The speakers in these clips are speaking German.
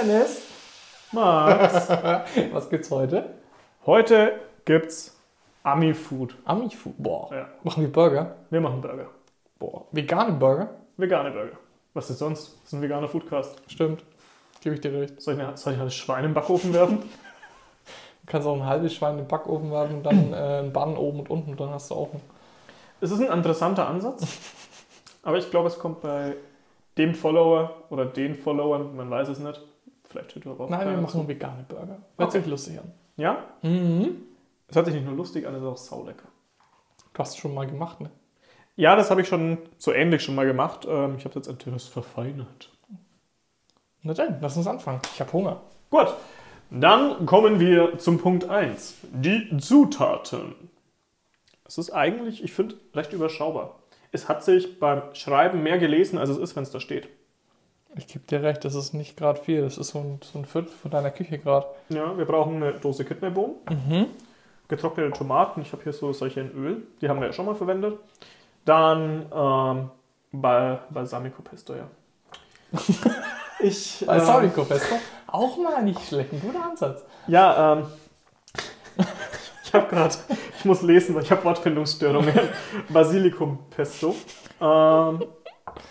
Dennis. Max. Was gibt's heute? Heute gibt's Ami-Food. Ami-Food. Boah. Ja. Machen wir Burger? Wir machen Burger. Boah. Vegane Burger? Vegane Burger. Was ist sonst? Das ist ein veganer Foodcast. Stimmt. Gebe ich dir recht. Soll ich, eine, soll ich ein Schwein im Backofen werfen? Du kannst auch ein halbes Schwein im Backofen werfen und dann äh, ein Bann oben und unten. Dann hast du auch ein. Es ist ein interessanter Ansatz. Aber ich glaube, es kommt bei dem Follower oder den Followern, man weiß es nicht. Vielleicht hört überhaupt Nein, wir machen zu. vegane Burger. Hört Okay. sich lustig an. Ja? Mhm. Es hört sich nicht nur lustig an, es ist auch saulecker. Du hast es schon mal gemacht, ne? Ja, das habe ich schon so ähnlich schon mal gemacht. Ähm, ich habe es jetzt etwas verfeinert. Na dann, lass uns anfangen. Ich habe Hunger. Gut, dann kommen wir zum Punkt 1. Die Zutaten. Es ist eigentlich, ich finde, recht überschaubar. Es hat sich beim Schreiben mehr gelesen, als es ist, wenn es da steht. Ich gebe dir recht, das ist nicht gerade viel. Das ist so ein, so ein Viertel von deiner Küche gerade. Ja, wir brauchen eine Dose Kidneybohnen, Mhm. getrocknete Tomaten. Ich habe hier so solche in Öl, die haben wir ja schon mal verwendet. Dann ähm, Bal Balsamico Pesto, ja. ich, Balsamico Pesto. Auch mal nicht schlecht. Ein guter Ansatz. Ja, ähm. Ich habe gerade, ich muss lesen, weil ich habe Wortfindungsstörungen. Basilikum Pesto. Ähm,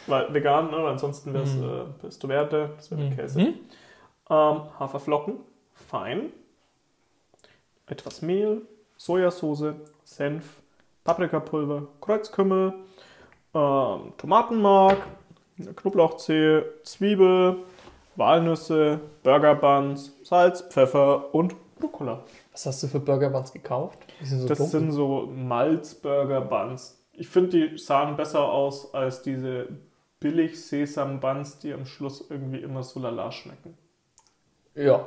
weil vegan, ne? ansonsten wäre es äh, Pesto Verde, das wäre mit Käse. Mhm. Ähm, Haferflocken, fein. Etwas Mehl, Sojasauce, Senf, Paprikapulver, Kreuzkümmel, ähm, Tomatenmark, Knoblauchzehe, Zwiebel, Walnüsse, Burger Buns, Salz, Pfeffer und Rucola. Was hast du für Burger Buns gekauft? Sind so Das dunkel. sind so Malz-Burger Buns. Ich finde, die sahen besser aus als diese billig Sesam Buns, die am Schluss irgendwie immer so lala schmecken. ja.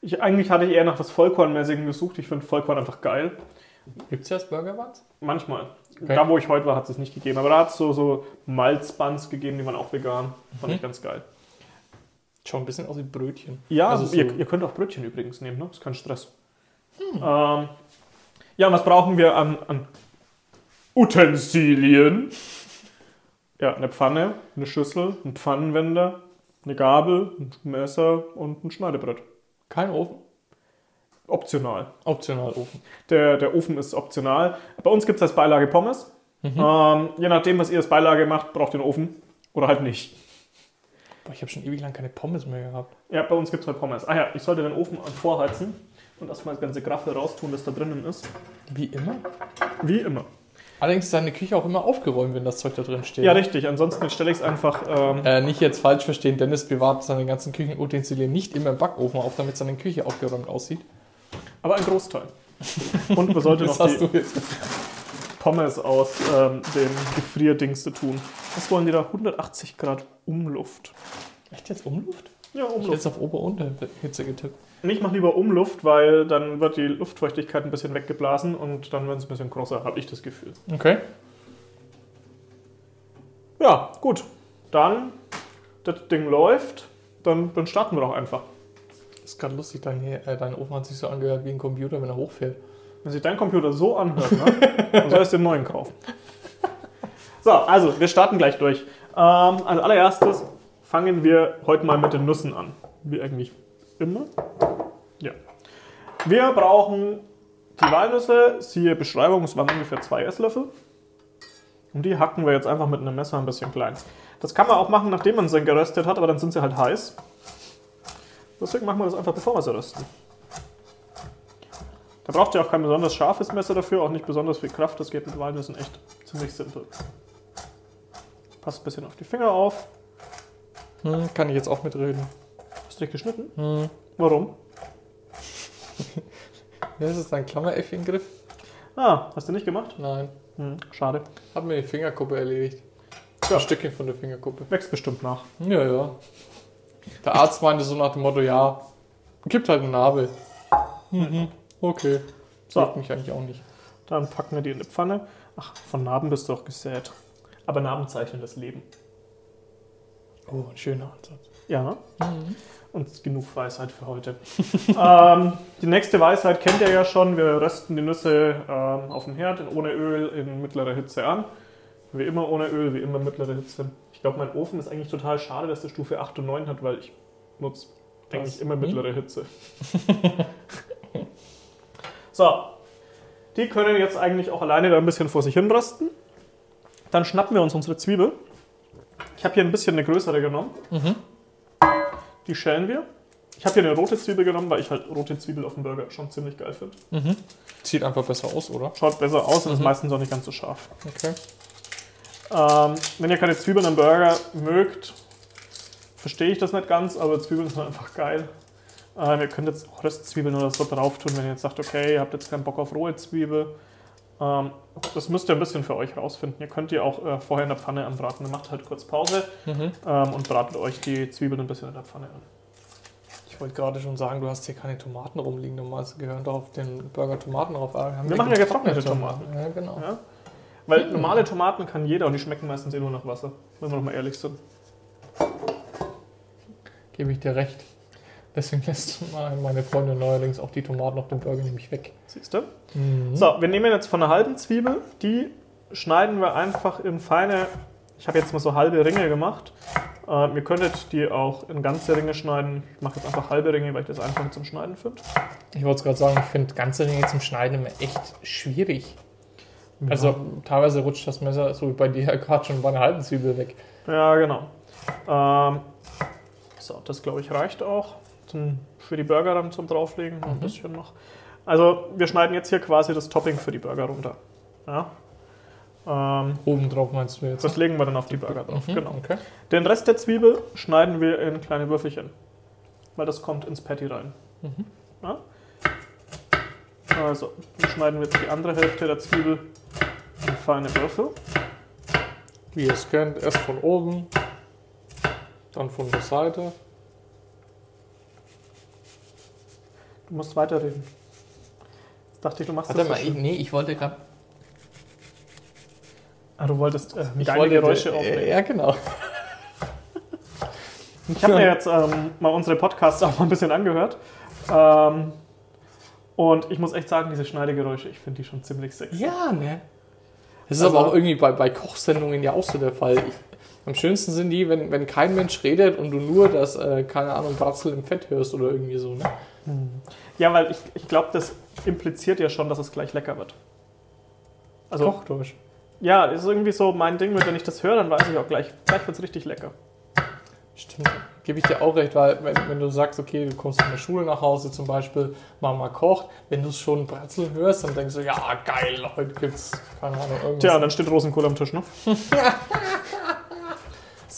Ich, eigentlich hatte ich eher nach was Vollkornmäßigem gesucht. Ich finde Vollkorn einfach geil. Gibt es jetzt Burger Buns? Manchmal. Okay. Da, wo ich heute war, hat es es nicht gegeben. Aber da hat es so, so Malzbuns gegeben, die waren auch vegan. Fand Mhm. ich ganz geil. Schaut ein bisschen aus wie Brötchen. Ja, Also so- ihr, ihr könnt auch Brötchen übrigens nehmen, ne? Ist kein Stress. Ähm, ja, und was brauchen wir an, an Utensilien? Ja, eine Pfanne, eine Schüssel, ein Pfannenwender, eine Gabel, ein Messer und ein Schneidebrett. Kein Ofen? Optional. Optional Ofen. Der, der Ofen ist optional. Bei uns gibt es als Beilage Pommes. Ähm, je nachdem, was ihr als Beilage macht, braucht ihr einen Ofen oder halt nicht. Boah, ich habe schon ewig lang keine Pommes mehr gehabt. Ja, bei uns gibt es halt Pommes. Ah ja, ich sollte den Ofen vorheizen und erstmal das ganze Graffel raustun, das da drinnen ist. Wie immer. Wie immer. Allerdings ist deine Küche auch immer aufgeräumt, wenn das Zeug da drin steht. Ja, richtig. Ansonsten stelle ich es einfach. Ähm, Äh, nicht jetzt falsch verstehen, Dennis bewahrt seine ganzen Küchenutensilien nicht immer im Backofen auf, damit seine Küche aufgeräumt aussieht. aber ein Großteil. Und man sollte noch die du jetzt. Pommes aus ähm, dem Gefrierdings tun. Was wollen die da? 180 Grad Umluft. Echt jetzt Umluft? Ja, Ich Umluft. jetzt auf Ober-Unter-Hitze getippt. Ich mache lieber Umluft, weil dann wird die Luftfeuchtigkeit ein bisschen weggeblasen und dann wird es ein bisschen grosser, habe ich das Gefühl. Okay. Ja, gut. Dann, das Ding läuft, dann, dann starten wir doch einfach. Ist gerade lustig, dein, äh, dein Ofen hat sich so angehört wie ein Computer, wenn er hochfährt. Wenn sich dein Computer so anhört, ne, dann sollst du den neuen kaufen. So, also, wir starten gleich durch. Ähm, als allererstes fangen wir heute mal mit den Nüssen an. Wie eigentlich immer. Ja. Wir brauchen die Walnüsse, siehe Beschreibung, es waren ungefähr zwei Esslöffel. Und die hacken wir jetzt einfach mit einem Messer ein bisschen klein. Das kann man auch machen, nachdem man sie geröstet hat, aber dann sind sie halt heiß. Deswegen machen wir das einfach, bevor wir sie rösten. Da braucht ihr auch kein besonders scharfes Messer dafür, auch nicht besonders viel Kraft. Das geht mit Walnüssen echt ziemlich simpel. Passt ein bisschen auf die Finger auf. Hm, kann ich jetzt auch mitreden. Hast du dich geschnitten? Hm. Warum? Ja, ist es dein Klammer-F-Ingriff? Ah, hast du nicht gemacht? Nein. Hm, schade. Hab mir die Fingerkuppe erledigt. Ja. Ein Stückchen von der Fingerkuppe. Wächst bestimmt nach. Ja, ja. Der Arzt meinte so nach dem Motto, ja, gibt halt eine Narbe. Mhm. Okay. So. Sagt mich eigentlich auch nicht. Dann packen wir die in eine Pfanne. Ach, von Narben bist du auch gesät. Aber Narben zeichnen das Leben. Oh, ein schöner Ansatz. Ja, ne? Und genug Weisheit für heute. ähm, die nächste Weisheit kennt ihr ja schon. Wir rösten die Nüsse ähm, auf dem Herd ohne Öl in mittlerer Hitze an. Wie immer ohne Öl, wie immer mittlere Hitze. Ich glaube, mein Ofen ist eigentlich total schade, dass der Stufe 8 und 9 hat, weil ich nutze Eigentlich immer Hm? mittlere Hitze. so, die können jetzt eigentlich auch alleine da ein bisschen vor sich hin rösten. Dann schnappen wir uns unsere Zwiebel. Ich habe hier ein bisschen eine größere genommen. Mhm. Die schälen wir. Ich habe hier eine rote Zwiebel genommen, weil ich halt rote Zwiebel auf dem Burger schon ziemlich geil finde. Mhm. Sieht einfach besser aus, oder? Schaut besser aus und ist Mhm. meistens auch nicht ganz so scharf. Okay. Ähm, wenn ihr keine Zwiebeln im Burger mögt, verstehe ich das nicht ganz, aber Zwiebeln sind einfach geil. Ähm, ihr könnt jetzt auch Röstzwiebeln oder so drauf tun, wenn ihr jetzt sagt, okay, ihr habt jetzt keinen Bock auf rohe Zwiebel. Ähm, das müsst ihr ein bisschen für euch rausfinden. Ihr könnt die auch äh, vorher in der Pfanne anbraten. Ihr macht halt kurz Pause Mhm. ähm, und bratet euch die Zwiebeln ein bisschen in der Pfanne an. Ich wollte gerade schon sagen, du hast hier keine Tomaten rumliegen. Normalerweise gehören doch auf den Burger Tomaten drauf. Haben Wir machen ja getrocknete Tomaten. Ja, genau. Ja? Weil Hm. normale Tomaten kann jeder und die schmecken meistens eh nur nach Wasser, wenn wir noch mal ehrlich sind. Gebe ich dir recht. Deswegen lässt mein- meine Freundin neuerdings auch die Tomaten auf dem Burger nämlich weg. Siehst du? Mhm. So, wir nehmen jetzt von einer halben Zwiebel, die schneiden wir einfach in feine, ich habe jetzt mal so halbe Ringe gemacht. Äh, ihr könntet die auch in ganze Ringe schneiden. Ich mache jetzt einfach halbe Ringe, weil ich das einfacher zum Schneiden finde. Ich wollte es gerade sagen, ich finde ganze Ringe zum Schneiden immer echt schwierig. Also teilweise rutscht das Messer, so wie bei dir gerade schon bei einer halben Zwiebel weg. Ja, genau. Ähm, so, das glaube ich reicht auch zum, für die Burger dann zum drauflegen. Noch Ein Mhm. bisschen noch. Also, wir schneiden jetzt hier quasi das Topping für die Burger runter. Ja. Ähm, Oben drauf meinst du jetzt? das legen wir dann auf die Burger drauf. Mhm, Genau. Okay. Den Rest der Zwiebel schneiden wir in kleine Würfelchen, weil das kommt ins Patty rein. Mhm. Ja? Also, dann schneiden wir jetzt die andere Hälfte der Zwiebel in feine Würfel. Wie ihr es kennt, erst von oben, dann von der Seite. Du musst weiterreden. Jetzt dachte ich, du machst Warte das mal, so ich, nee, ich wollte gerade. Ah, du wolltest äh, Ich geile wollte Geräusche äh, aufnehmen. Ja, genau. Ich habe mir jetzt ähm, mal unsere Podcasts auch mal ein bisschen angehört. Ähm, und ich muss echt sagen, diese Schneidegeräusche, ich finde die schon ziemlich sexy. Ja, ne? Das ist Also- aber auch irgendwie bei, bei Kochsendungen ja auch so der Fall. Ich, am schönsten sind die, wenn, wenn kein Mensch redet und du nur das, äh, keine Ahnung, Bratzel im Fett hörst oder irgendwie so, ne? Ja, weil ich, ich glaube, das impliziert ja schon, dass es gleich lecker wird. Also, Kochdeutsch. ja, das ist irgendwie so mein Ding, wenn ich das höre, dann weiß ich auch gleich, gleich wird es richtig lecker. Stimmt. Gebe ich dir auch recht, weil wenn, wenn du sagst, okay, du kommst von der Schule nach Hause zum Beispiel, Mama kocht, wenn du schon Bratzel hörst, dann denkst du, ja, geil, heute gibt's, keine Ahnung, irgendwas. Tja, und dann steht Rosenkohl am Tisch, ne?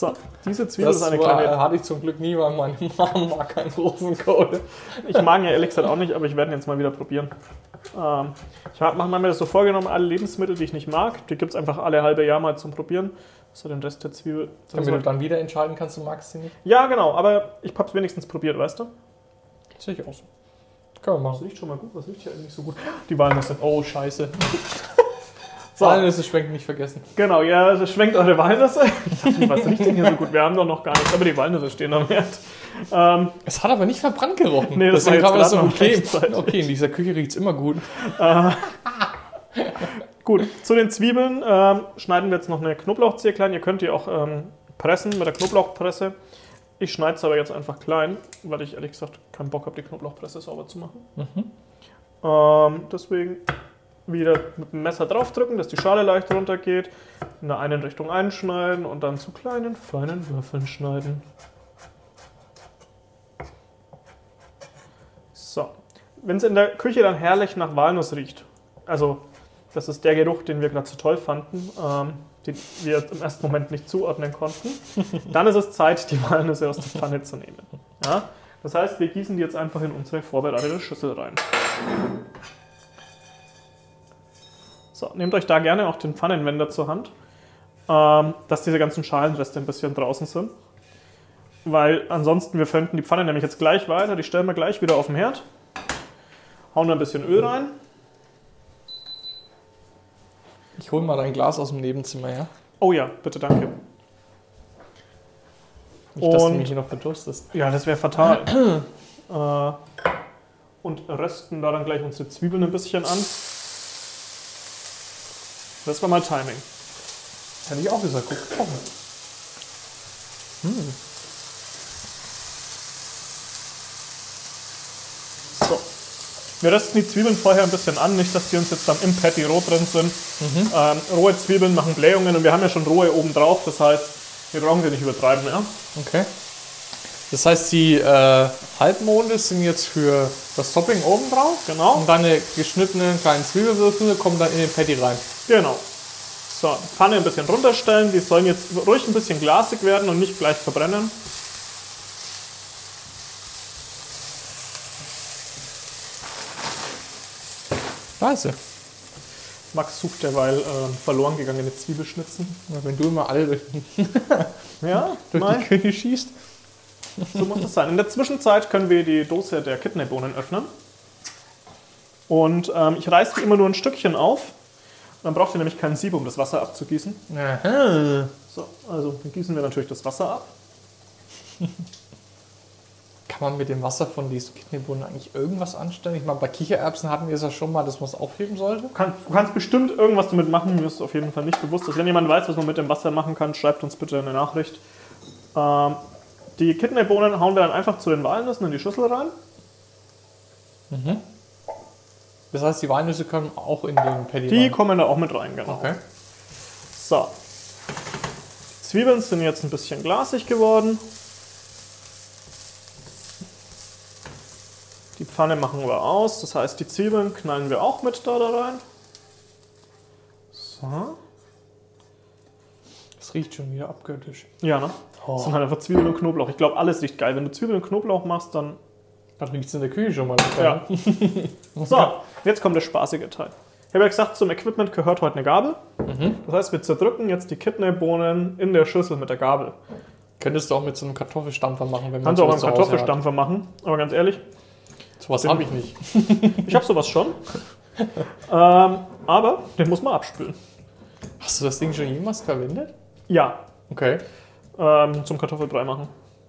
so, diese Zwiebel das ist eine war, kleine. hatte ich zum Glück nie, weil meine Mama mag keinen Rosenkohl. Ich mag ihn ja ehrlich gesagt auch nicht, aber ich werde ihn jetzt mal wieder probieren. Ähm, ich habe mir das so vorgenommen, alle Lebensmittel, die ich nicht mag, die gibt es einfach alle halbe Jahr mal zum Probieren. So den Rest der Zwiebel. Damit du dann wieder entscheiden kannst, du magst sie nicht. ja, genau, aber ich habe es wenigstens probiert, weißt du? Sehe ich auch so. Können wir Das machen. riecht schon mal gut, was riecht hier eigentlich so gut? Die Walnüsse. Oh, scheiße. So. Walnüsse schwenken nicht vergessen. Genau, ja, also schwenkt eure Walnüsse. Ich dachte, was riecht denn hier so gut? Wir haben doch noch gar nichts, aber die Walnüsse stehen am Herd. Ähm, Es hat aber nicht verbrannt gerochen. Nee, das Deswegen war kann jetzt man das so noch okay. in dieser Küche riecht es immer gut. Gut, zu den Zwiebeln ähm, schneiden wir jetzt noch eine Knoblauchzehe klein. Ihr könnt die auch ähm, pressen mit der Knoblauchpresse. Ich schneide es aber jetzt einfach klein, weil ich ehrlich gesagt keinen Bock habe, die Knoblauchpresse sauber zu machen. Mhm. Ähm, deswegen wieder mit dem Messer draufdrücken, dass die Schale leicht runtergeht. In der einen Richtung einschneiden und dann zu kleinen, feinen Würfeln schneiden. So. Wenn es in der Küche dann herrlich nach Walnuss riecht, also das ist der Geruch, den wir gerade so toll fanden, ähm, den wir im ersten Moment nicht zuordnen konnten, dann ist es Zeit, die Walnüsse aus der Pfanne zu nehmen. Ja? Das heißt, wir gießen die jetzt einfach in unsere vorbereitete Schüssel rein. So, nehmt euch da gerne auch den Pfannenwender zur Hand, ähm, dass diese ganzen Schalenreste ein bisschen draußen sind. Weil ansonsten, wir könnten die Pfanne nämlich jetzt gleich weiter, die stellen wir gleich wieder auf den Herd, hauen da ein bisschen Öl rein. Ich hole mal dein Glas aus dem Nebenzimmer, ja? Oh ja, bitte, danke. Nicht, dass du Und- mich hier noch bedurstest. Ja, das wäre fatal. äh, und rösten da dann gleich unsere Zwiebeln ein bisschen an. Das war mal Timing. Hätte ich auch gesagt, gut kochen. Hm. Wir rösten die Zwiebeln vorher ein bisschen an, nicht, dass die uns jetzt dann im Patty roh drin sind. Ähm, rohe Zwiebeln machen Blähungen und wir haben ja schon rohe oben drauf, das heißt, wir brauchen sie nicht übertreiben. Ja? Okay. Das heißt, die äh, Halbmonde sind jetzt für das Topping oben drauf. Genau. Und deine geschnittenen kleinen Zwiebelwürfel kommen dann in den Patty rein. Genau. So, Pfanne ein bisschen runterstellen. Die sollen jetzt ruhig ein bisschen glasig werden und nicht gleich verbrennen. Scheiße. Max sucht derweil äh, verloren gegangene Zwiebelschnitzen. Ja, wenn du immer alle durch, Ja, durch die Küche schießt. So muss das sein. In der Zwischenzeit können wir die Dose der Kidneybohnen öffnen. Und ähm, ich reiße die immer nur ein Stückchen auf. Dann braucht ihr nämlich keinen Sieb, um das Wasser abzugießen. Aha. So, also dann gießen wir natürlich das Wasser ab. Kann man mit dem Wasser von diesen Kidneybohnen eigentlich irgendwas anstellen? Ich meine, bei Kichererbsen hatten wir es ja schon mal, dass man es aufheben sollte. Kann, du kannst bestimmt irgendwas damit machen, mir ist auf jeden Fall nicht bewusst. Also wenn jemand weiß, was man mit dem Wasser machen kann, schreibt uns bitte eine Nachricht. Ähm, die Kidneybohnen hauen wir dann einfach zu den Walnüssen in die Schüssel rein. Das heißt, die Walnüsse können auch in den Patty Die rein. kommen da auch mit rein, genau. Okay. So. Die Zwiebeln sind jetzt ein bisschen glasig geworden. Die Pfanne machen wir aus, das heißt, die Zwiebeln knallen wir auch mit da, da rein. So. Das riecht schon wieder abgöttisch. Ja, ne? Das sind halt einfach Zwiebeln und Knoblauch. Ich glaube, alles riecht geil. Wenn du Zwiebeln und Knoblauch machst, dann. Dann riecht es in der Küche schon mal. Ja. So, jetzt kommt der spaßige Teil. Ich habe ja gesagt, zum Equipment gehört heute eine Gabel. Das heißt, wir zerdrücken jetzt die Kidneybohnen in der Schüssel mit der Gabel. Könntest du auch mit so einem Kartoffelstampfer machen, wenn man Kannst du auch zu Hause Kartoffelstampfer machen, aber ganz ehrlich. Sowas habe ich nicht. ich habe sowas schon. ähm, aber den muss man abspülen. Hast du das Ding schon jemals verwendet? Ja, Okay. ähm, zum Kartoffelbrei machen.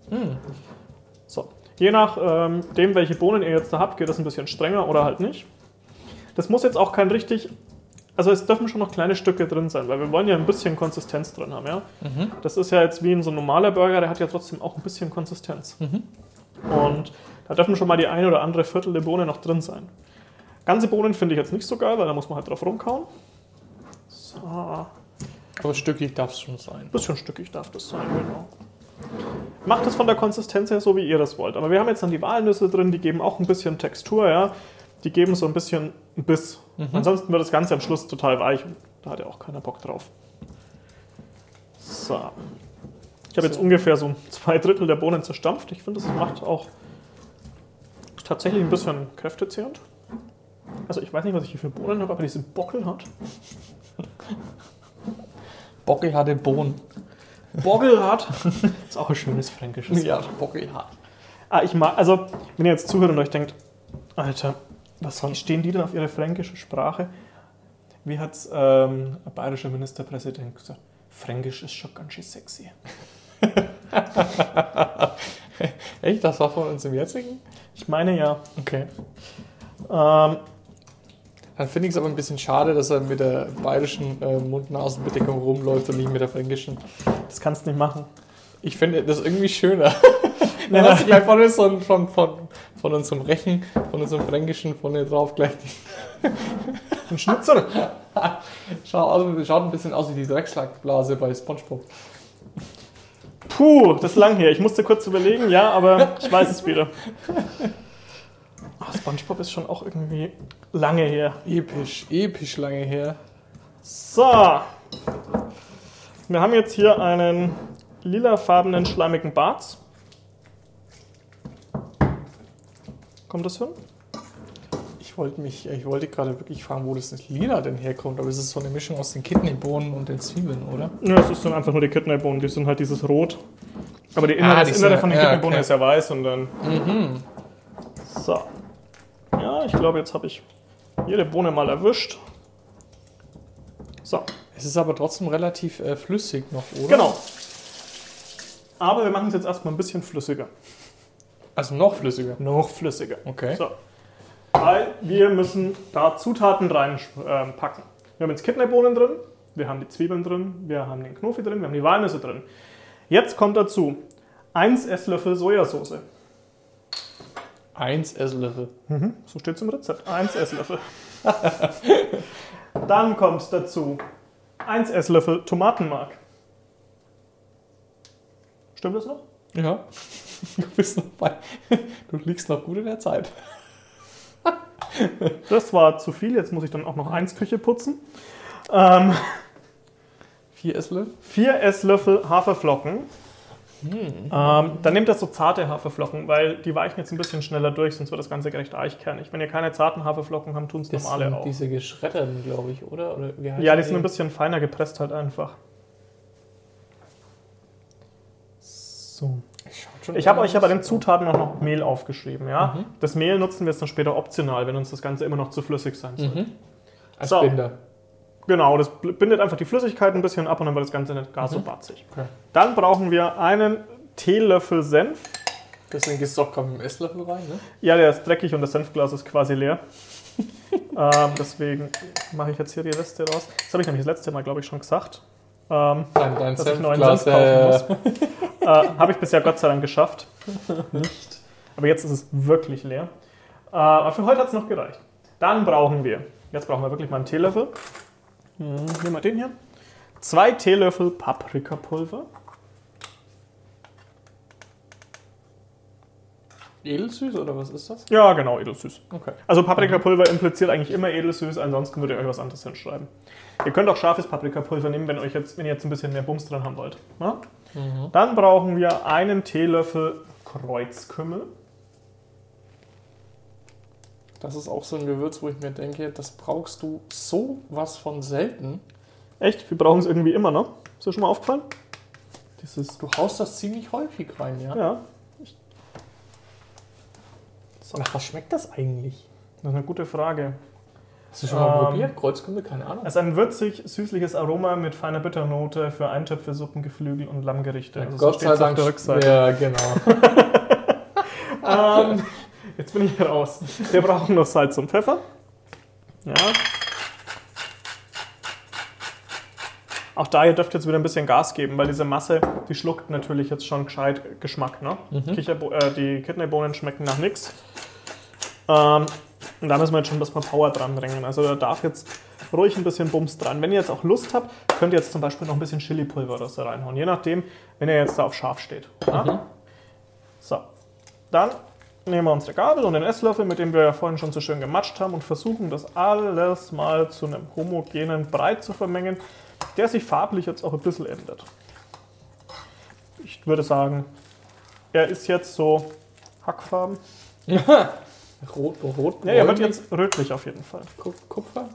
So. Je nach ähm, dem, welche Bohnen ihr jetzt da habt, geht das ein bisschen strenger oder halt nicht. Das muss jetzt auch kein richtig. Also es dürfen schon noch kleine Stücke drin sein, weil wir wollen ja ein bisschen Konsistenz drin haben, ja. Das ist ja jetzt wie in so ein normaler Burger, der hat ja trotzdem auch ein bisschen Konsistenz. Und da dürfen schon mal die eine oder andere Viertel der Bohne noch drin sein. Ganze Bohnen finde ich jetzt nicht so geil, weil da muss man halt drauf rumkauen. So. Aber stückig darf es schon sein. Bisschen stückig darf das sein, genau. Macht es von der Konsistenz her so, wie ihr das wollt. Aber wir haben jetzt dann die Walnüsse drin, die geben auch ein bisschen Textur, ja. Die geben so ein bisschen Biss. Ansonsten wird das Ganze am Schluss total weich da hat ja auch keiner Bock drauf. So. Ich habe jetzt So. ungefähr so zwei Drittel der Bohnen zerstampft. Ich finde, das macht auch tatsächlich ein bisschen kräftezehrend. Also ich weiß nicht, was ich hier für Bohnen habe, aber diese Bockel hat. Bockel hatte Bohnen. Bockelrad. ist auch ein schönes fränkisches Ja, Bockel hat. Ah, ich mag, also, wenn ihr jetzt zuhört und euch denkt, Alter, was wie stehen die denn auf ihre fränkische Sprache? Wie hat ähm, ein bayerischer Ministerpräsident gesagt? Fränkisch ist schon ganz schön sexy. Echt? Das war von uns im jetzigen? Ich meine ja. Okay. Ähm, Dann finde ich es aber ein bisschen schade, dass er mit der bayerischen äh, Mund-Nasen-Bedeckung rumläuft und nicht mit der fränkischen. das kannst du nicht machen. Ich finde das irgendwie schöner. Dann hast du gleich von, uns so- von, von, von unserem Rechen, von unserem Fränkischen vorne drauf gleich Ein Schnitzel. Schau aus, schaut ein bisschen aus wie die Dreckslackblase bei Spongebob. Puh, das ist lang her. Ich musste kurz überlegen, ja, aber ich weiß es wieder. Oh, Spongebob ist schon auch irgendwie lange her. Episch, episch lange her. So. Wir haben jetzt hier einen lilafarbenen schleimigen Bart. Kommt das hin? Ich wollte mich, ich wollte gerade wirklich fragen, wo das Lila denn herkommt, aber es ist so eine Mischung aus den Kidneybohnen und den Zwiebeln, oder? Ja, es ist dann einfach nur die Kidneybohnen, die sind halt dieses Rot. Aber die Innere, Ah, das Innere von den ja, Kidneybohnen okay. ist ja weiß und dann. So. Ja, ich glaube, jetzt habe ich jede Bohne mal erwischt. So, Es ist aber trotzdem relativ äh, flüssig noch, oder? genau. Aber wir machen es jetzt erstmal ein bisschen flüssiger. Also noch flüssiger. Noch flüssiger. Okay. So. Weil wir müssen da Zutaten reinpacken. wir haben jetzt Kidneybohnen drin, wir haben die Zwiebeln drin, wir haben den Knofi drin, wir haben die Walnüsse drin. Jetzt kommt dazu 1 Esslöffel Sojasauce. Eins Esslöffel. Mhm, so steht es im Rezept. 1 Esslöffel. Dann kommt dazu 1 Esslöffel Tomatenmark. Stimmt das noch? Ja. Du bist noch bei. Du liegst noch gut in der Zeit. Das war zu viel. Jetzt muss ich dann auch noch eins Küche putzen. Ähm, Vier Esslöffel? 4 Esslöffel Haferflocken. Hm. Ähm, dann nehmt das so zarte Haferflocken, weil die weichen jetzt ein bisschen schneller durch, sonst wird das Ganze recht eichkernig. Wenn ihr keine zarten Haferflocken habt, tun es normale sind auch. diese geschredderten, glaube ich, oder? oder Ja, die sind ein bisschen feiner gepresst halt einfach. So. Ich habe euch ja bei den Zutaten auch noch Mehl aufgeschrieben, ja? Mhm. Das Mehl nutzen wir jetzt dann später optional, wenn uns das Ganze immer noch zu flüssig sein soll. Mhm. Als So. Binder. Genau, das bindet einfach die Flüssigkeit ein bisschen ab und dann wird das Ganze nicht gar so Mhm. batzig. Okay. Dann brauchen wir einen Teelöffel Senf. Deswegen gehst du auch gerade mit dem Esslöffel rein, ne? Ja, der ist dreckig und das Senfglas ist quasi leer. ähm, deswegen mache ich jetzt hier die Reste raus. Das habe ich nämlich das letzte Mal, glaube ich, schon gesagt. Ähm, Dein, dein dass ich neuen. Senf kaufen äh, muss. äh, habe ich bisher Gott sei Dank geschafft. Nicht. Aber jetzt ist es wirklich leer. Äh, aber für heute hat es noch gereicht. Dann brauchen wir, jetzt brauchen wir wirklich mal einen Teelöffel. Hm, nehmen wir den hier. Zwei Teelöffel Paprikapulver. Edelsüß oder was ist das? Ja, genau, edelsüß. Okay. Also Paprikapulver impliziert eigentlich immer edelsüß, ansonsten würde ihr euch was anderes hinschreiben. Ihr könnt auch scharfes Paprikapulver nehmen, wenn, euch jetzt, wenn ihr jetzt ein bisschen mehr Bums dran haben wollt. Ja? Mhm. Dann brauchen wir einen Teelöffel Kreuzkümmel. Das ist auch so ein Gewürz, wo ich mir denke, das brauchst du so was von selten. Echt? Wir brauchen es irgendwie immer noch. Ist dir schon mal aufgefallen? Dieses, Du haust das ziemlich häufig rein, ja? ja, Nach was schmeckt das eigentlich? das ist eine gute Frage. Hast du schon mal Ähm, probiert? Kreuzkümmel? Keine Ahnung. Es ist ein würzig, süßliches Aroma mit feiner Bitternote für Eintöpfe, Suppen, Geflügel und Lammgerichte. Also so Gott sei steht's Dank. auf der Rückseite. Ja, genau. Ähm, jetzt bin ich hier raus. Wir brauchen noch Salz und Pfeffer. Ja. Auch da, ihr dürft jetzt wieder ein bisschen Gas geben, weil diese Masse, die schluckt natürlich jetzt schon gescheit Geschmack. Ne? Kicherbo äh, die Kidneybohnen schmecken nach nichts. Ähm, und da müssen wir jetzt schon ein bisschen Power dran bringen. Also da darf jetzt ruhig ein bisschen Bums dran. Wenn ihr jetzt auch Lust habt, könnt ihr jetzt zum Beispiel noch ein bisschen Chili-Pulver oder so reinhauen. Je nachdem, wenn ihr jetzt da auf scharf steht. Ja? So, dann nehmen wir unsere Gabel und den Esslöffel, mit dem wir ja vorhin schon so schön gematscht haben und versuchen das alles mal zu einem homogenen Brei zu vermengen, der sich farblich jetzt auch ein bisschen ändert. Ich würde sagen, er ist jetzt so hackfarben. Rot, rot, Ja, er wird jetzt rötlich auf jeden Fall. Ku- Kupfer?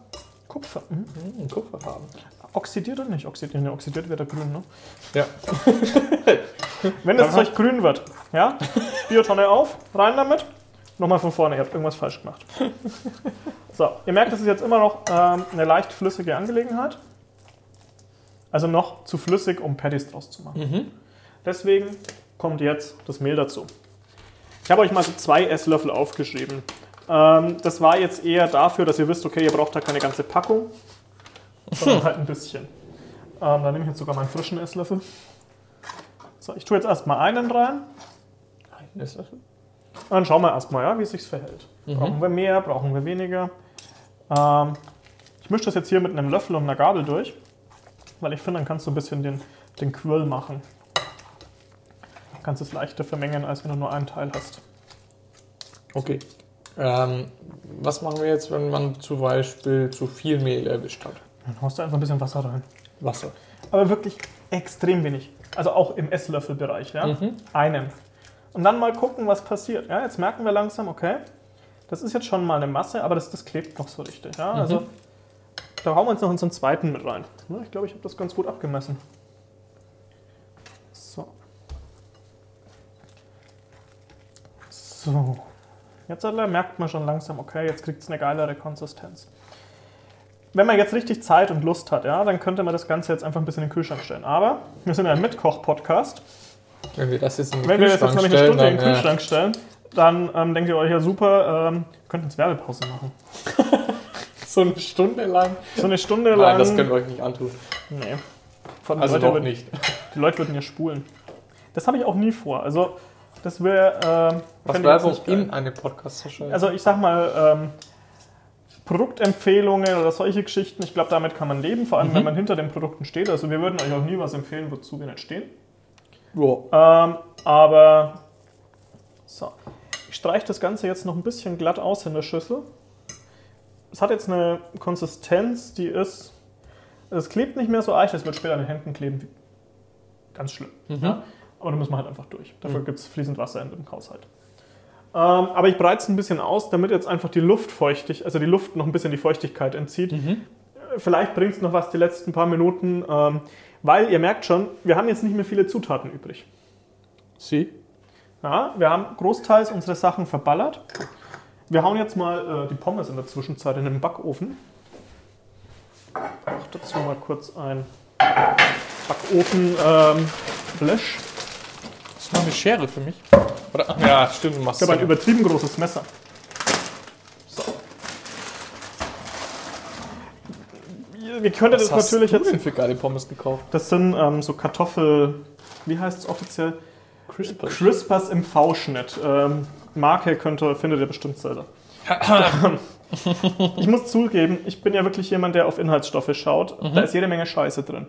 Kupfer. Mhm. Hm, Kupferfarben. Oxidiert oder nicht? Oxidiert, ne, oxidiert wird er grün, ne? Ja. Wenn das. Zeug grün wird, ja, Biotonne auf, rein damit. Nochmal von vorne, ihr habt irgendwas falsch gemacht. So, ihr merkt, das ist jetzt immer noch ähm, eine leicht flüssige Angelegenheit. Also noch zu flüssig, um Patties draus zu machen. Mhm. Deswegen kommt jetzt das Mehl dazu. Ich habe euch mal so zwei Esslöffel aufgeschrieben. Ähm, das war jetzt eher dafür, dass ihr wisst, okay, ihr braucht da keine ganze Packung, sondern halt ein bisschen. Ähm, da nehme ich jetzt sogar meinen frischen Esslöffel. So, ich tue jetzt erstmal einen rein. Ein Esslöffel. Und dann schauen wir erstmal, ja, wie es sich verhält. Brauchen wir mehr, brauchen wir weniger? Ähm, ich mische das jetzt hier mit einem Löffel und einer Gabel durch, weil ich finde, dann kannst du ein bisschen den, den Quirl machen. Du kannst es leichter vermengen, als wenn du nur einen Teil hast. Okay. Ähm, was machen wir jetzt, wenn man zum Beispiel zu viel Mehl erwischt hat? Dann haust du einfach ein bisschen Wasser rein. Wasser. Aber wirklich extrem wenig. Also auch im Esslöffelbereich, ja? Mhm. Einen. Und dann mal gucken, was passiert. Ja, jetzt merken wir langsam, okay, das ist jetzt schon mal eine Masse, aber das, das klebt noch so richtig. Ja? Also da hauen wir uns noch unseren zweiten mit rein. Ich glaube, ich habe das ganz gut abgemessen. So. So. Jetzt merkt man schon langsam, okay, jetzt kriegt es eine geilere Konsistenz. Wenn man jetzt richtig Zeit und Lust hat, ja, dann könnte man das Ganze jetzt einfach ein bisschen in den Kühlschrank stellen. Aber wir sind ja ein Mitkoch-Podcast. Wenn wir das jetzt in den Wenn wir das jetzt Kühlschrank nämlich eine stellen, Stunde in den dann, Kühlschrank stellen, dann ähm, denkt ihr euch ja super, ähm, wir könnten uns Werbepause machen. so eine Stunde lang. So eine Stunde lang. Nein, das können wir euch nicht antun. Nee. Allem Also Leute doch würden, nicht. Die Leute würden ja spulen. Das habe ich auch nie vor. Also Das wäre. Äh, Was Werbung in eine Podcast-Session? Also ich sag mal, ähm, Produktempfehlungen oder solche Geschichten, ich glaube, damit kann man leben, vor allem Mhm. wenn man hinter den Produkten steht. Also wir würden euch auch nie was empfehlen, wozu wir nicht stehen. ja. Ähm, aber so, ich streiche das Ganze jetzt noch ein bisschen glatt aus in der Schüssel. Es hat jetzt eine Konsistenz, die ist, es klebt nicht mehr so eich, es wird später an den Händen kleben. wie- Ganz schlimm. Ja? Aber da müssen wir halt einfach durch. Dafür gibt es fließend Wasser in dem Haushalt. Ähm, aber ich breite es ein bisschen aus, damit jetzt einfach die Luft feuchtig, also die Luft noch ein bisschen die Feuchtigkeit entzieht. Äh, Vielleicht bringt es noch was die letzten paar Minuten, ähm, weil ihr merkt schon, wir haben jetzt nicht mehr viele Zutaten übrig. Sie? Ja, wir haben großteils unsere Sachen verballert. Wir hauen jetzt mal äh, die Pommes in der Zwischenzeit in den Backofen. Auch dazu mal kurz ein Backofen ähm, Flash. Ist noch eine Schere für mich? Oder? Ja, stimmt, du machst Ich habe ein übertrieben großes Messer. So. Ihr könntet Was das hast natürlich du jetzt. denn für geile Pommes gekauft? Das sind ähm, so Kartoffel. Wie heißt es offiziell? Crispers. Crispers im V-Schnitt. Ähm, Marke könnt ihr, findet ihr bestimmt selber. ich muss zugeben, ich bin ja wirklich jemand, der auf Inhaltsstoffe schaut. Da ist jede Menge Scheiße drin.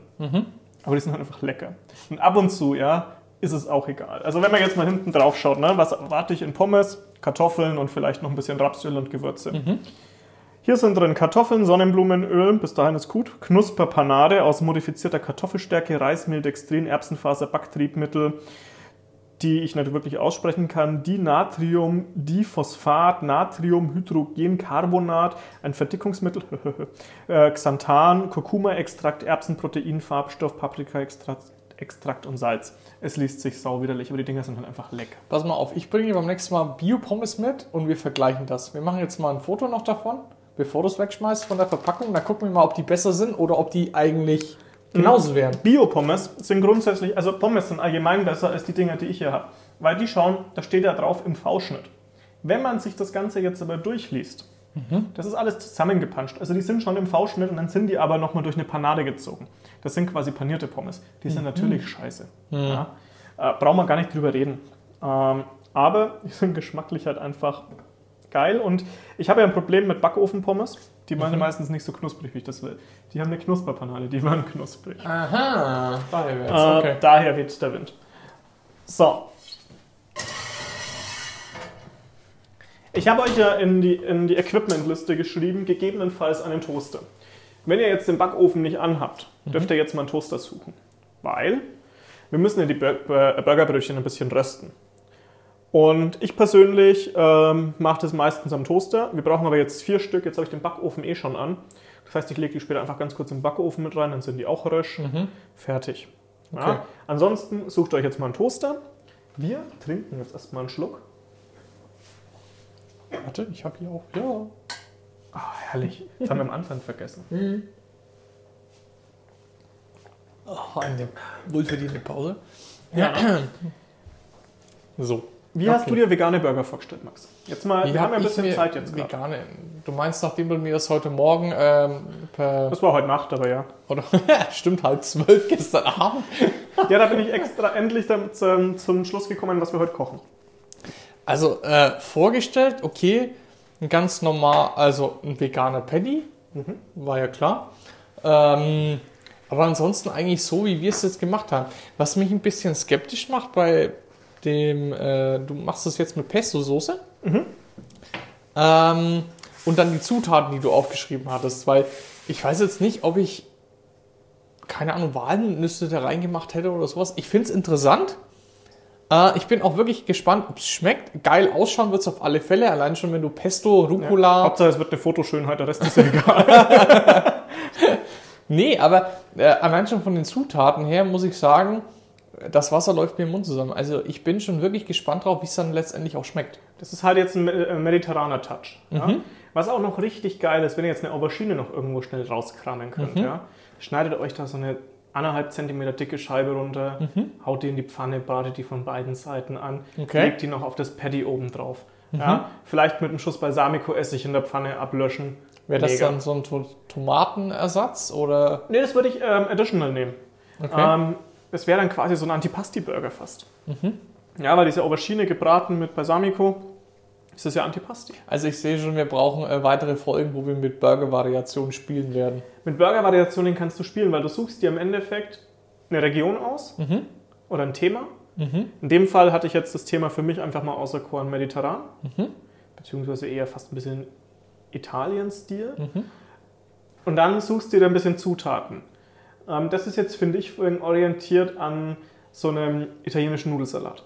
Aber die sind halt einfach lecker. Und ab und zu, ja, ist es auch egal. Also wenn man jetzt mal hinten drauf schaut, ne, was erwarte ich in Pommes? Kartoffeln und vielleicht noch ein bisschen Rapsöl und Gewürze. Hier sind drin Kartoffeln, Sonnenblumenöl, bis dahin ist gut, Knusperpanade aus modifizierter Kartoffelstärke, Reismehl, Dextrin, Erbsenfaser, Backtriebmittel, die ich nicht wirklich aussprechen kann, Dinatrium, Diphosphat, Natriumhydrogencarbonat, ein Verdickungsmittel, äh, Xanthan, Kurkuma-Extrakt, Erbsenprotein, Farbstoff, Paprika-Extrakt Extrakt und Salz. Es liest sich sau widerlich, aber die Dinger sind halt einfach lecker. Pass mal auf, ich bringe dir beim nächsten Mal Bio-Pommes mit und wir vergleichen das. Wir machen jetzt mal ein Foto noch davon, bevor du es wegschmeißt von der Verpackung. Dann gucken wir mal, ob die besser sind oder ob die eigentlich genauso wären. Bio-Pommes sind grundsätzlich, also Pommes sind allgemein besser als die Dinger, die ich hier habe. Weil die schauen, da steht ja drauf im V-Schnitt. Wenn man sich das Ganze jetzt aber durchliest, das ist alles zusammengepanscht. Also die sind schon im V-Schnitt und dann sind die aber nochmal durch eine Panade gezogen. Das sind quasi panierte Pommes. Die sind natürlich scheiße. Ja. Äh, brauchen wir gar nicht drüber reden. Ähm, aber die sind geschmacklich halt einfach geil. Und ich habe ja ein Problem mit Backofenpommes. Die waren meistens nicht so knusprig, wie ich das will. Die haben eine Knusperpanade, die waren knusprig. Aha, daher wär's. Äh, Okay. Daher weht der Wind. So. Ich habe euch ja in die, in die Equipment-Liste geschrieben, gegebenenfalls einen Toaster. Wenn ihr jetzt den Backofen nicht anhabt, dürft ihr jetzt mal einen Toaster suchen. Weil wir müssen ja die Bur Bur- Burgerbrötchen ein bisschen rösten. Und ich persönlich ähm, mache das meistens am Toaster. Wir brauchen aber jetzt vier Stück. Jetzt habe ich den Backofen eh schon an. Das heißt, ich lege die später einfach ganz kurz im Backofen mit rein, dann sind die auch rösch. Fertig. Ja. Okay. Ansonsten sucht euch jetzt mal einen Toaster. Wir trinken jetzt erstmal einen Schluck. Warte, ich habe hier auch. Ja. Ah, herrlich. Das haben wir am Anfang vergessen. Oh, eine wohlverdiente Pause. Ja. So. Wie hast du dir vegane Burger vorgestellt, Max? Jetzt mal, wir Wie haben hab ja ein bisschen mir Zeit jetzt gerade. Vegane. Du meinst, nachdem du mir das heute Morgen ähm, per. Das war heute Nacht, aber ja. Oder, stimmt, halb zwölf gestern Abend. Ja, da bin ich extra endlich dann zum, zum Schluss gekommen, was wir heute kochen. Also äh, vorgestellt, okay, ein ganz normal, also ein veganer Patty, war ja klar. Ähm, aber ansonsten eigentlich so, wie wir es jetzt gemacht haben. Was mich ein bisschen skeptisch macht bei dem, äh, du machst das jetzt mit Pesto-Soße. Ähm, und dann die Zutaten, die du aufgeschrieben hattest, weil ich weiß jetzt nicht, ob ich, keine Ahnung, Walnüsse da reingemacht hätte oder sowas. Ich finde es interessant. Äh, ich bin auch wirklich gespannt, ob es schmeckt. Geil ausschauen wird es auf alle Fälle. Allein schon, wenn du Pesto, Rucola. Hauptsache, es wird eine Fotoschönheit, der Rest ist ja egal. Nee, aber äh, allein schon von den Zutaten her muss ich sagen, das Wasser läuft mir im Mund zusammen. Also ich bin schon wirklich gespannt drauf, wie es dann letztendlich auch schmeckt. Das ist halt jetzt ein äh, mediterraner Touch. Ja? Was auch noch richtig geil ist, wenn ihr jetzt eine Aubergine noch irgendwo schnell rauskramen könnt. Ja? Schneidet euch da so eine anderthalb Zentimeter dicke Scheibe runter, haut die in die Pfanne, bratet die von beiden Seiten an, Okay. legt die noch auf das Patty oben drauf. Ja? Vielleicht mit einem Schuss Balsamico-Essig in der Pfanne ablöschen. Wäre das Mega. dann so ein To Tomatenersatz oder? Nee, das würde ich ähm, additional nehmen. Okay. Ähm, das wäre dann quasi so ein Antipasti-Burger fast. Ja, weil diese Aubergine gebraten mit Balsamico, ist das ja Antipasti. Also ich sehe schon, wir brauchen äh, weitere Folgen, wo wir mit Burger-Variationen spielen werden. Mit Burger-Variationen kannst du spielen, weil du suchst dir im Endeffekt eine Region aus oder ein Thema. In dem Fall hatte ich jetzt das Thema für mich einfach mal auserkoren mediterran, beziehungsweise eher fast ein bisschen Italien-Stil. Und dann suchst du dir ein bisschen Zutaten. Ähm, das ist jetzt, finde ich, orientiert an so einem italienischen Nudelsalat.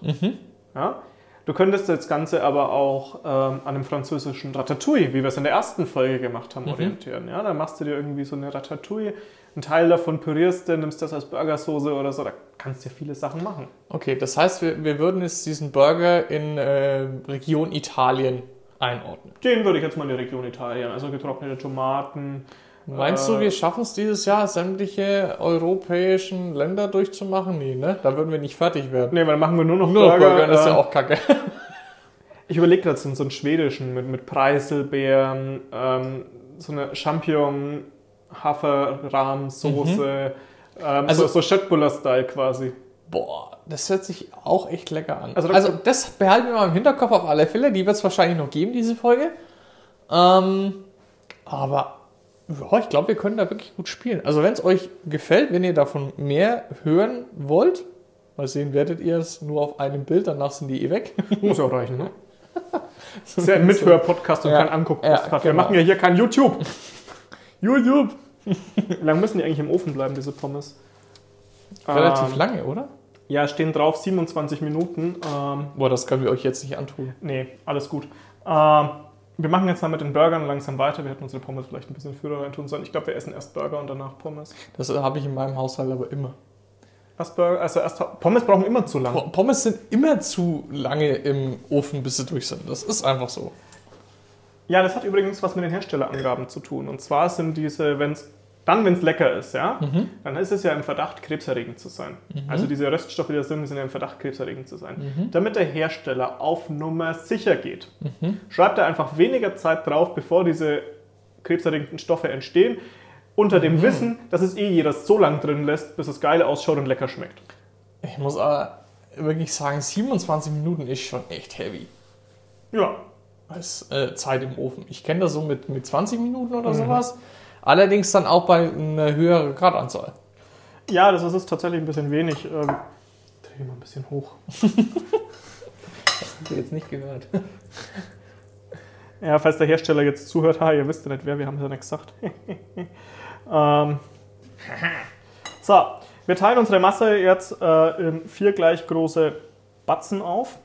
Ja? Du könntest das Ganze aber auch ähm, an einem französischen Ratatouille, wie wir es in der ersten Folge gemacht haben, orientieren. Ja? Da machst du dir irgendwie so eine Ratatouille, einen Teil davon pürierst du, nimmst das als Burgersoße oder so, da kannst du ja viele Sachen machen. Okay, das heißt, wir, wir würden jetzt diesen Burger in äh, Region Italien einordnen. Den würde ich jetzt mal in die Region Italien, also getrocknete Tomaten. Meinst Äh. du, wir schaffen es dieses Jahr, sämtliche europäischen Länder durchzumachen? Nee, ne? Da würden wir nicht fertig werden. Ne, weil dann machen wir nur noch Nur noch Burger. Burger, das ist ja äh, auch kacke. Ich überlege gerade so, einen schwedischen mit, mit Preiselbeeren, ähm, so eine Champignon, Haferrahmsoße, ähm, Also- so, so Schöttbuller-Style quasi. Boah, das hört sich auch echt lecker an. Also Also, da- das behalten wir mal im Hinterkopf auf alle Fälle. Die wird es wahrscheinlich noch geben, diese Folge. Ähm, aber ja, ich glaube, wir können da wirklich gut spielen. Also wenn es euch gefällt, wenn ihr davon mehr hören wollt, mal sehen, werdet ihr es nur auf einem Bild, danach sind die eh weg. Muss ja auch reichen, ne? Das ist ja ein Mithör-Podcast und Ja, kein Anguck-Podcast. ja, Wir genau. machen ja hier kein YouTube. YouTube. Wie lange müssen die eigentlich im Ofen bleiben, diese Pommes? Relativ Ähm, lange, oder? Ja, stehen drauf 27 Minuten. Ähm, Boah, das können wir euch jetzt nicht antun. nee, alles gut. Ähm, wir machen jetzt mal mit den Burgern langsam weiter. Wir hätten unsere Pommes vielleicht ein bisschen früher reintun sollen. Ich glaube, wir essen erst Burger und danach Pommes. Das habe ich in meinem Haushalt aber immer. Erst Burger, also erst Pommes brauchen immer zu lang. Po- Pommes sind immer zu lange im Ofen, bis sie durch sind. Das ist einfach so. Ja, das hat übrigens was mit den Herstellerangaben zu tun. Und zwar sind diese, wenn es dann, wenn es lecker ist, ja, dann ist es ja im Verdacht, krebserregend zu sein. Also diese Röststoffe, die da sind, sind ja im Verdacht, krebserregend zu sein. Damit der Hersteller auf Nummer sicher geht, schreibt er einfach weniger Zeit drauf, bevor diese krebserregenden Stoffe entstehen, unter dem Wissen, dass es eh jeder so lang drin lässt, bis es geil ausschaut und lecker schmeckt. Ich muss aber wirklich sagen, 27 Minuten ist schon echt heavy Ja, als äh, Zeit im Ofen. Ich kenne das so mit, mit 20 Minuten oder sowas. Allerdings dann auch bei einer höheren Gradanzahl. ja das ist tatsächlich ein bisschen wenig. Ähm, dreh mal ein bisschen hoch. Habt ihr jetzt nicht gehört. Ja, falls der Hersteller jetzt zuhört, ha, ihr wisst ja nicht wer, wir haben es ja nicht gesagt. ähm, so, wir teilen unsere Masse jetzt äh, in vier gleich große Batzen auf.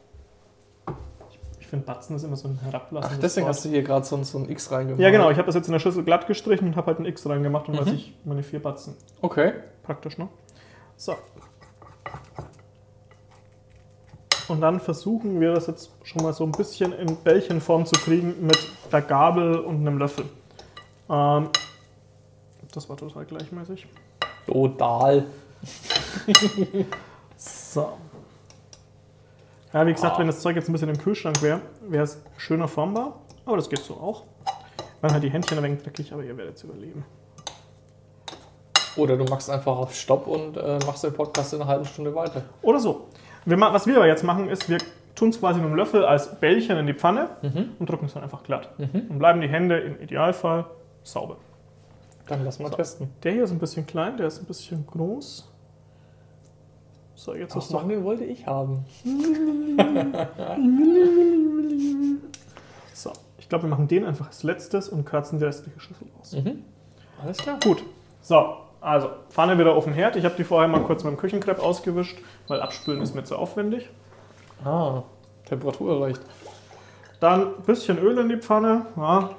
Ich, finde, Batzen ist immer so ein herablassendes Ach, deswegen Wort. hast du hier gerade so, ein- so ein X reingemacht. Ja, genau, ich habe das jetzt in der Schüssel glatt gestrichen und habe halt ein X reingemacht und Mhm. weiß ich meine vier Batzen. Okay. Praktisch, ne? So. Und dann versuchen wir das jetzt schon mal so ein bisschen in Bällchenform zu kriegen mit der Gabel und einem Löffel. Ähm, das war total gleichmäßig. Total. So. Ja, wie gesagt, Ah. wenn das Zeug jetzt ein bisschen im Kühlschrank wäre, wäre es schöner formbar. Aber das geht so auch. Dann halt die Händchen ein wenig dreckig, aber ihr werdet es überleben. Oder du machst einfach auf Stopp und äh, machst den Podcast in einer halben Stunde weiter. Oder so. Wir, was wir aber jetzt machen, ist, wir tun es quasi mit dem Löffel als Bällchen in die Pfanne und drücken es dann einfach glatt. Und bleiben die Hände im Idealfall sauber. Dann lass mal testen. Der hier ist ein bisschen klein, der ist ein bisschen groß. So, jetzt ist noch. den wollte ich haben. So, ich glaube, wir machen den einfach als letztes und kürzen die restliche Schüssel aus. Alles klar. Gut. So, also Pfanne wieder auf den Herd. Ich habe die vorher mal kurz mit dem Küchenkrepp ausgewischt, weil abspülen ist mir zu aufwendig. Ah, Temperatur erreicht. Dann ein bisschen Öl in die Pfanne. Ja,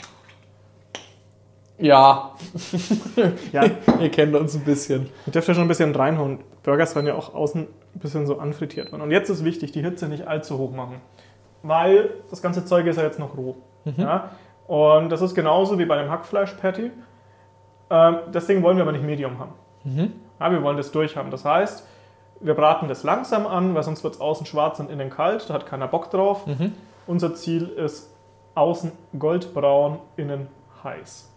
Ja, ja ihr kennt uns ein bisschen. Ihr dürft ja schon ein bisschen reinhauen. Burger sollen ja auch außen ein bisschen so anfrittiert werden. Und jetzt ist wichtig, die Hitze nicht allzu hoch machen. Weil das ganze Zeug ist ja jetzt noch roh. Ja? Und das ist genauso wie bei dem Hackfleisch-Patty. Ähm, deswegen wollen wir aber nicht Medium haben. Ja, wir wollen das durchhaben. Das heißt, wir braten das langsam an, weil sonst wird es außen schwarz und innen kalt. Da hat keiner Bock drauf. Unser Ziel ist außen goldbraun, innen heiß.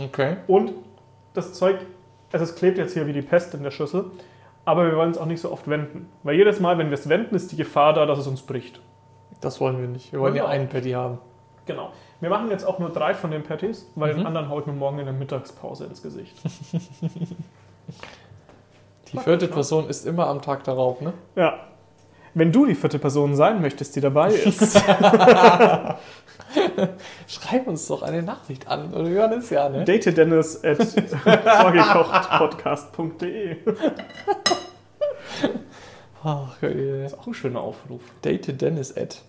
Okay. Und das Zeug, also es klebt jetzt hier wie die Pest in der Schüssel. aber wir wollen es auch nicht so oft wenden. Weil jedes Mal, wenn wir es wenden, ist die Gefahr da, dass es uns bricht. Das wollen wir nicht. Wir wollen ja Genau. einen Patty haben. Genau. Wir machen jetzt auch nur drei von den Patties, weil Mhm. den anderen haut mir morgen in der Mittagspause ins Gesicht. Die vierte Person ist immer am Tag darauf, ne? Ja. Wenn du die vierte Person sein möchtest, die dabei ist, Schreib uns doch eine Nachricht an. Oder hören es ja, ne? date Dennis at vorgekochtpodcast.de. Ach, äh, Ist auch ein schöner Aufruf. date Dennis at.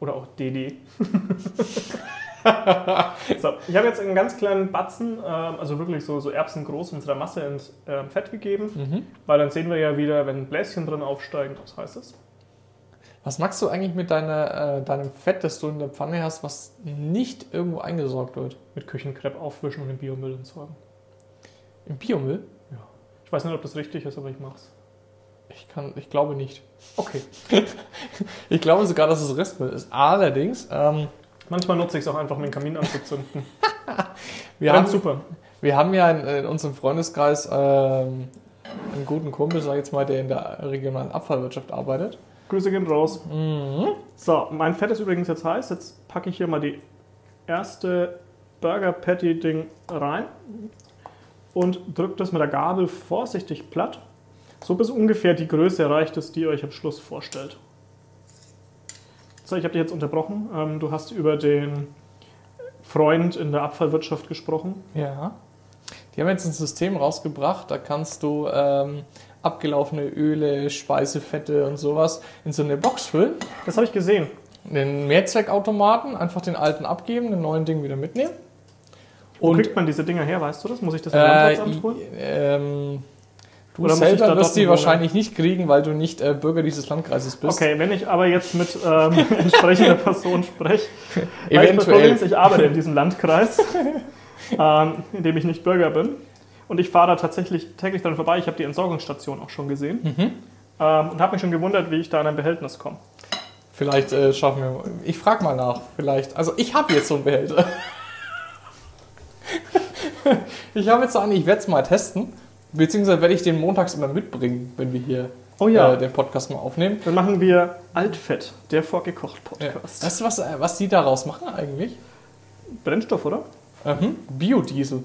Oder auch DD. so, ich habe jetzt einen ganz kleinen Batzen, ähm, also wirklich so, so erbsengroß unserer Masse ins ähm, Fett gegeben, Mhm. weil dann sehen wir ja wieder, wenn Bläschen drin aufsteigen, was heißt das? Was magst du eigentlich mit deiner, äh, deinem Fett, das du in der Pfanne hast, was nicht irgendwo eingesorgt wird? Mit Küchenkrepp aufwischen und den Biomüll entsorgen. Im Biomüll? Ich weiß nicht, ob das richtig ist, aber ich mach's. Ich, kann, ich glaube nicht. Okay. Ich glaube sogar, dass es Restmüll ist. Allerdings, ähm, Manchmal nutze ich es auch einfach, um den Kamin anzuzünden. wir, Ganz haben, super. wir haben ja in, in unserem Freundeskreis ähm, einen guten Kumpel, sag ich jetzt mal, der in der regionalen Abfallwirtschaft arbeitet. Grüße gehen raus. Mhm. So, mein Fett ist übrigens jetzt heiß. Jetzt packe ich hier mal die erste Burger Patty Ding rein und drücke das mit der Gabel vorsichtig platt, so bis ungefähr die Größe erreicht ist, die ihr euch am Schluss vorstellt. So, ich habe dich jetzt unterbrochen. Ähm, du hast über den Freund in der Abfallwirtschaft gesprochen. Ja. Die haben jetzt ein System rausgebracht, da kannst du ähm, abgelaufene Öle, Speisefette und sowas in so eine Box füllen. Das habe ich gesehen. Den Mehrzweckautomaten, einfach den alten abgeben, den neuen Ding wieder mitnehmen. Wo Und kriegt man diese Dinger her, weißt du das? Muss ich das im äh, Landratsamt holen? ähm, du Oder ich selber wirst die wahrscheinlich nicht kriegen, weil du nicht äh, Bürger dieses Landkreises bist. Okay, wenn ich aber jetzt mit ähm, entsprechender Person spreche, ich, Problem Eventuell. ist, ich arbeite in diesem Landkreis, ähm, in dem ich nicht Bürger bin. Und ich fahre da tatsächlich täglich dran vorbei. Ich habe die Entsorgungsstation auch schon gesehen. Mhm. Ähm, und habe mich schon gewundert, wie ich da an ein Behältnis komme. Vielleicht äh, schaffen wir. Ich frage mal nach. Vielleicht. Also ich habe jetzt so einen Behälter. ich habe jetzt so einen, ich werde es mal testen. Beziehungsweise werde ich den montags immer mitbringen, wenn wir hier Oh ja. äh, den Podcast mal aufnehmen. Dann machen wir Altfett, der vorgekocht Ja. Podcast. Weißt du, was, äh, was die daraus machen eigentlich? Brennstoff, oder? Mhm. Biodiesel.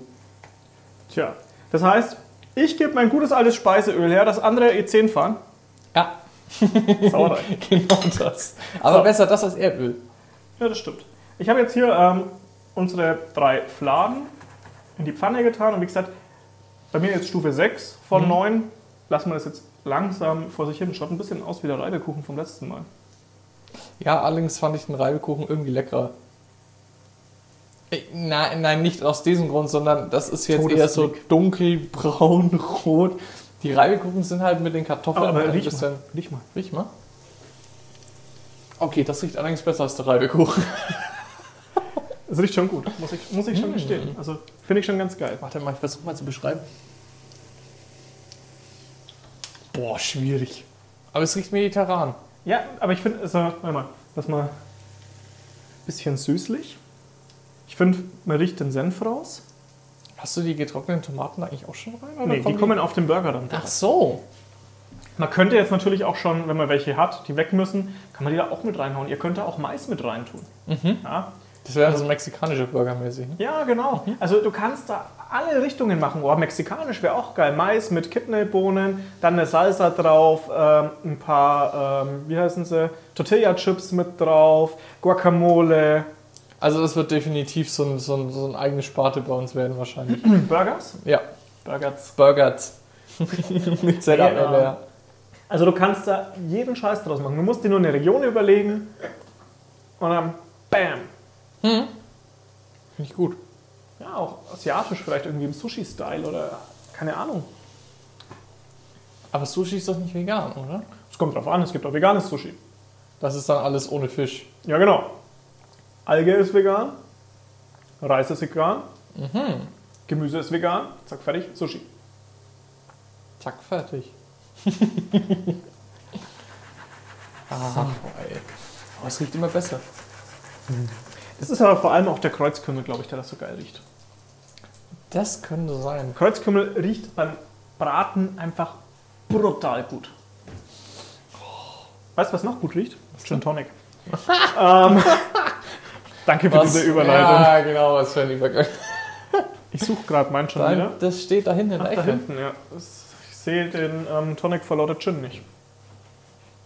Tja, das heißt, ich gebe mein gutes altes Speiseöl her, das andere E10 fahren. Ja, Sauerei. genau das. Aber So. besser das als Erdöl. Ja, das stimmt. Ich habe jetzt hier ähm, unsere drei Fladen in die Pfanne getan und wie gesagt, bei mir jetzt Stufe 6 von Mhm. 9. Lassen wir das jetzt langsam vor sich hin. Schaut ein bisschen aus wie der Reibekuchen vom letzten Mal. Ja, allerdings fand ich den Reibekuchen irgendwie leckerer. Äh, Nein, nein, nicht aus diesem Grund, sondern das ist jetzt eher so Todesblick. dunkelbraun, rot. Die Reibekuchen sind halt mit den Kartoffeln Aber ein riech bisschen. mal. Riech mal. Riech mal. Okay, das riecht allerdings besser als der Reibekuchen. Es riecht schon gut, muss ich, muss ich schon Mm. gestehen. Also finde ich schon ganz geil. Warte mal, ich versuche mal zu beschreiben. Boah, schwierig. Aber es riecht mediterran. Ja, aber ich finde, also, warte mal, lass mal. Bisschen süßlich. Ich finde, man riecht den Senf raus. Hast du die getrockneten Tomaten eigentlich auch schon rein? oder Nee, die kommen kommen auf den Burger dann. Ach so. Man könnte jetzt natürlich auch schon, wenn man welche hat, die weg müssen, kann man die da auch mit reinhauen. Ihr könnt da auch Mais mit reintun. Mhm. Ja, Das wäre so mexikanische Burger mäßig. Ne? ja genau. Also du kannst da alle Richtungen machen. Oh, mexikanisch wäre auch geil. Mais mit Kidneybohnen, dann eine Salsa drauf, ähm, ein paar, ähm, wie heißen sie, Tortilla-Chips mit drauf, Guacamole, Also das wird definitiv so ein, so ein, so ein eigene Sparte bei uns werden wahrscheinlich. Burgers. ja, Burgers. Burgers. Mit am Ja. Ja. Also du kannst da jeden Scheiß draus machen. Du musst dir nur eine Region überlegen und dann BAM. Finde ich gut. Ja, auch asiatisch vielleicht irgendwie im Sushi-Style oder keine Ahnung. Aber Sushi ist doch nicht vegan, oder? Es kommt drauf an, es gibt auch veganes Sushi. Das ist dann alles ohne Fisch. Ja, genau. Alge ist vegan, Reis ist vegan, Gemüse ist vegan, zack, fertig, Sushi. Zack, fertig. ah. Aber es riecht immer besser. Das ist aber vor allem auch der Kreuzkümmel, glaube ich, der das so geil riecht. Das könnte sein. Kreuzkümmel riecht beim Braten einfach brutal gut. Weißt du, was noch gut riecht? Gin Tonic. ähm, danke für Was? diese Überleitung. Ja, genau, was für ein Übergang. Ich suche gerade meinen schon wieder. Das steht da hinten in Ach, der da Ecke. hinten, ja. Ich sehe den ähm, Tonic vor lauter Gin nicht.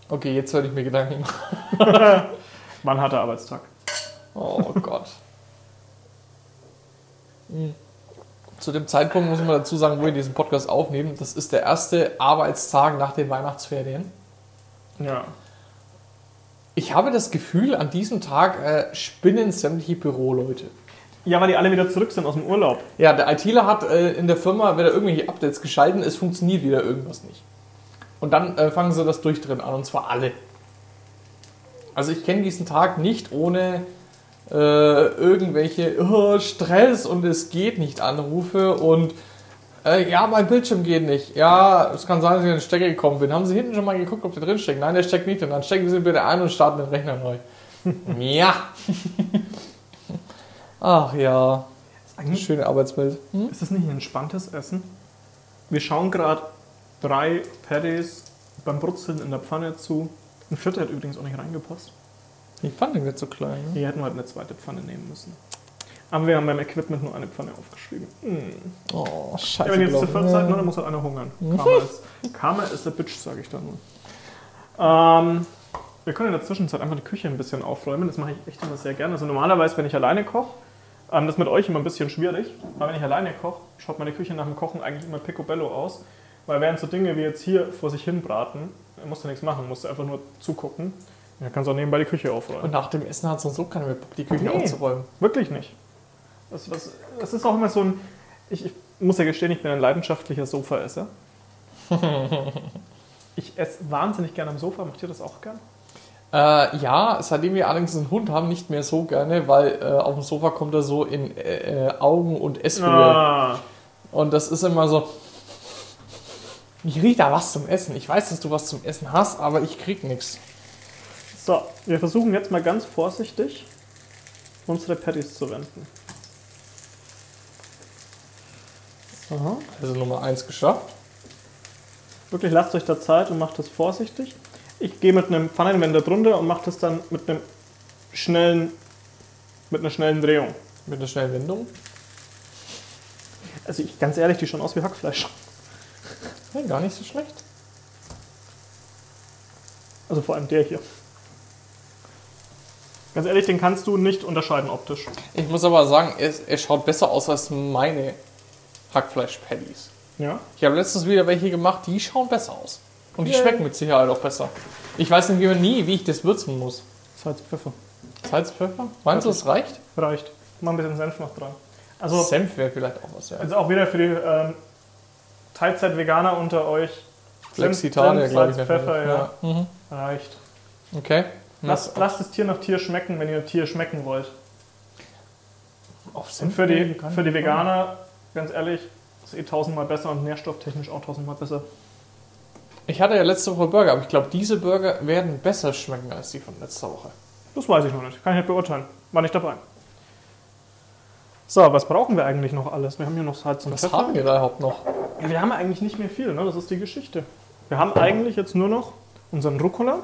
Okay, jetzt werde ich mir Gedanken machen. War ein harter Arbeitstag. Oh Gott. Zu dem Zeitpunkt muss man dazu sagen, wo wir diesen Podcast aufnehmen. Das ist der erste Arbeitstag nach den Weihnachtsferien. Ja. Ich habe das Gefühl, an diesem Tag äh, spinnen sämtliche Büroleute. Ja, weil die alle wieder zurück sind aus dem Urlaub. Ja, der ITler hat äh, in der Firma wieder irgendwelche Updates geschalten, es funktioniert wieder irgendwas nicht. Und dann äh, fangen sie das Durchdrehen an, und zwar alle. Also ich kenne diesen Tag nicht ohne äh, irgendwelche oh, Stress und es geht nicht Anrufe und äh, ja, mein Bildschirm geht nicht. Ja, es kann sein, dass ich in den Stecker gekommen bin. Haben Sie hinten schon mal geguckt, ob der drin steckt? Nein, der steckt nicht drin. Dann stecken Sie bitte ein und starten den Rechner neu. ja. Ach ja, eine schöne Arbeitswelt. Hm? Ist das nicht ein entspanntes Essen? Wir schauen gerade drei Patties beim Brutzeln in der Pfanne zu. Ein vierter hat übrigens auch nicht reingepasst. Die Pfanne wird so klein. Ne? Wir hätten heute eine zweite Pfanne nehmen müssen. Aber wir haben beim Equipment nur eine Pfanne aufgeschrieben. Hm. Oh, Ja, scheiße. wenn jetzt zu gelaufen. viert seid, ne, dann muss halt einer hungern. Karma ist, Karma ist a bitch, sage ich da nur. Ähm, wir können in der Zwischenzeit einfach die Küche ein bisschen aufräumen. Das mache ich echt immer sehr gerne. Also normalerweise, wenn ich alleine koche, ähm, das ist mit euch immer ein bisschen schwierig. Aber wenn ich alleine koche, schaut meine Küche nach dem Kochen eigentlich immer picobello aus. Weil während so Dinge wie jetzt hier vor sich hin braten, musst du nichts machen, musst du einfach nur zugucken. Dann kannst du auch nebenbei die Küche aufräumen. Und nach dem Essen hat sonst so keiner mehr Bock, die Küche Nee. aufzuräumen. Wirklich nicht. Das, das, das ist auch immer so ein. Ich, ich muss ja gestehen, ich bin ein leidenschaftlicher Sofaesser. ich esse wahnsinnig gerne am Sofa. Macht ihr das auch gern? Äh, ja, seitdem wir allerdings einen Hund haben, nicht mehr so gerne, weil äh, auf dem Sofa kommt er so in äh, Augen- und Esshöhe. Ah, Und das ist immer so. Ich riech da was zum Essen. Ich weiß, dass du was zum Essen hast, aber ich krieg nichts. so, wir versuchen jetzt mal ganz vorsichtig unsere Patties zu wenden. Also Nummer 1 geschafft. Wirklich lasst euch da Zeit und macht das vorsichtig. Ich gehe mit einem Pfannenwender drunter und mache das dann mit einem schnellen, mit einer schnellen Drehung. Mit einer schnellen Wendung. Also ich, ganz ehrlich, die schauen aus wie Hackfleisch. Ja, gar nicht so schlecht. Also vor allem der hier. Ganz ehrlich, den kannst du nicht unterscheiden optisch. Ich muss aber sagen, es, es schaut besser aus als meine Hackfleisch-Patties. Ja. Ich habe letztens wieder welche gemacht, die schauen besser aus. Und die Yay. schmecken mit Sicherheit auch besser. Ich weiß wie, nie, wie ich das würzen muss. Salz, Pfeffer. Salz, Pfeffer? Meinst du, es reicht? Reicht. Mach ein bisschen Senf noch dran. Also, Senf wäre vielleicht auch was, ja. also auch wieder für die ähm, Teilzeit-Veganer unter euch. Flexitarier, glaube ich. Salz, Pfeffer, das. ja. Mhm. Reicht. Okay. Lasst, lasst das Tier nach Tier schmecken, wenn ihr Tier schmecken wollt. auf Und Senf für die, für die nicht Veganer, ganz ehrlich, ist eh tausendmal besser und nährstofftechnisch auch tausendmal besser. Ich hatte ja letzte Woche Burger, aber ich glaube, diese Burger werden besser schmecken als die von letzter Woche. Das weiß ich noch nicht. Kann ich nicht beurteilen. War nicht dabei. So, was brauchen wir eigentlich noch alles? Wir haben hier noch Salz und Was Pfeffer. haben wir da überhaupt noch? Ja, wir haben eigentlich nicht mehr viel, ne? das ist die Geschichte. Wir haben eigentlich jetzt nur noch unseren Rucola,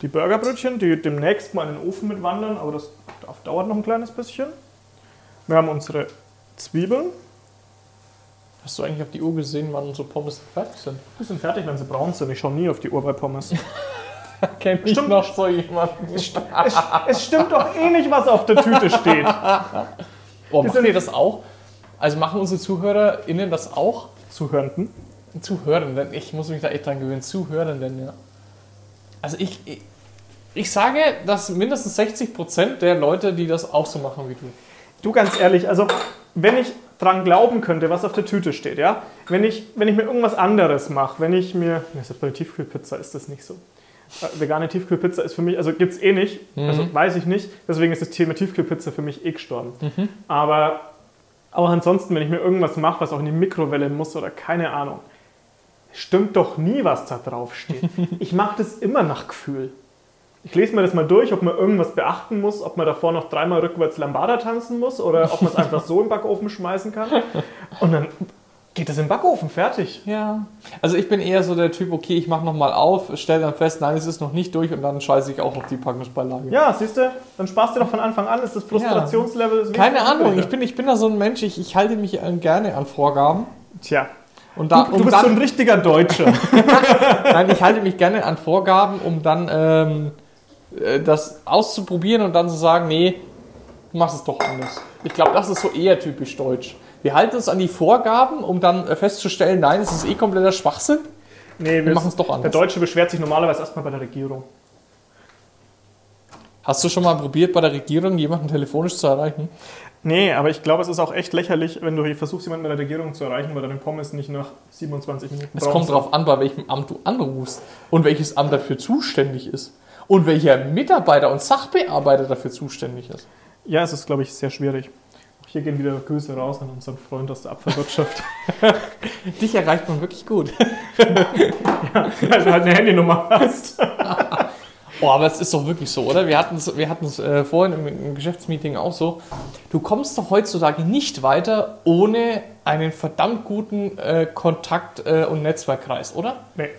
die Burgerbrötchen, die demnächst mal in den Ofen mitwandern, aber das dauert noch ein kleines bisschen. Wir haben unsere Zwiebeln, Hast du eigentlich auf die Uhr gesehen, wann unsere Pommes fertig sind? die sind fertig, wenn sie braun sind. Ich schaue nie auf die Uhr bei Pommes. Kennt ich Stimmt. noch so jemanden? es, es stimmt doch eh nicht, was auf der Tüte steht. Oh, Die machen wir das auch? Also machen unsere ZuhörerInnen das auch? Zuhörenden. Zuhörenden, ich muss mich da echt dran gewöhnen. Zuhörenden, ja. Also ich, ich, ich sage, dass mindestens 60% der Leute, die das auch so machen wie du. Du ganz ehrlich, also wenn ich dran glauben könnte, was auf der Tüte steht, ja, wenn ich, wenn ich mir irgendwas anderes mache, wenn ich mir, ja, selbst bei der Tiefkühlpizza ist das nicht so. Äh, Vegane Tiefkühlpizza ist für mich, also gibt es eh nicht, also weiß ich nicht, deswegen ist das Thema Tiefkühlpizza für mich eh gestorben. Aber auch ansonsten, wenn ich mir irgendwas mache, was auch in die Mikrowelle muss oder keine Ahnung, stimmt doch nie, was da drauf steht. Ich mache das immer nach Gefühl. Ich lese mir das mal durch, ob man irgendwas beachten muss, ob man davor noch dreimal rückwärts Lambada tanzen muss oder ob man es einfach so im Backofen schmeißen kann. Und dann geht das im Backofen, fertig. Ja. Also ich bin eher so der Typ, okay, ich mache nochmal auf, stelle dann fest, nein, es ist noch nicht durch und dann scheiße ich auch auf die Packungsbeilage. Ja, siehst du, dann sparst du doch von Anfang an, ist das Frustrationslevel... ist Keine Ahnung, ich bin, ich bin da so ein Mensch, ich, ich halte mich äh, gerne an Vorgaben. Tja, Und da, du, du um bist so ein dann, richtiger Deutscher. nein, ich halte mich gerne an Vorgaben, um dann ähm, äh, das auszuprobieren und dann zu sagen, nee, du machst es doch anders. Ich glaube, das ist so eher typisch deutsch. Wir halten uns an die Vorgaben, um dann äh, festzustellen, nein, es ist eh kompletter Schwachsinn. Nee, Wir machen es doch Der anders. Deutsche beschwert sich normalerweise erstmal bei der Regierung. Hast du schon mal probiert, bei der Regierung jemanden telefonisch zu erreichen? Nee, aber ich glaube, es ist auch echt lächerlich, wenn du versuchst, jemanden bei der Regierung zu erreichen, weil deine Pommes nicht nach 27 Minuten Es kommt darauf an, bei welchem Amt du anrufst und welches Amt dafür zuständig ist. Und welcher Mitarbeiter und Sachbearbeiter dafür zuständig ist. Ja, es ist, glaube ich, sehr schwierig. Auch hier gehen wieder Grüße raus an unseren Freund aus der Abfallwirtschaft. Dich erreicht man wirklich gut. weil du halt eine Handynummer hast. Oh, aber es ist doch wirklich so, oder? Wir hatten es wir hatten's, äh, vorhin im, im Geschäftsmeeting auch so. Du kommst doch heutzutage nicht weiter ohne einen verdammt guten äh, Kontakt- äh, und Netzwerkkreis, oder? Nee.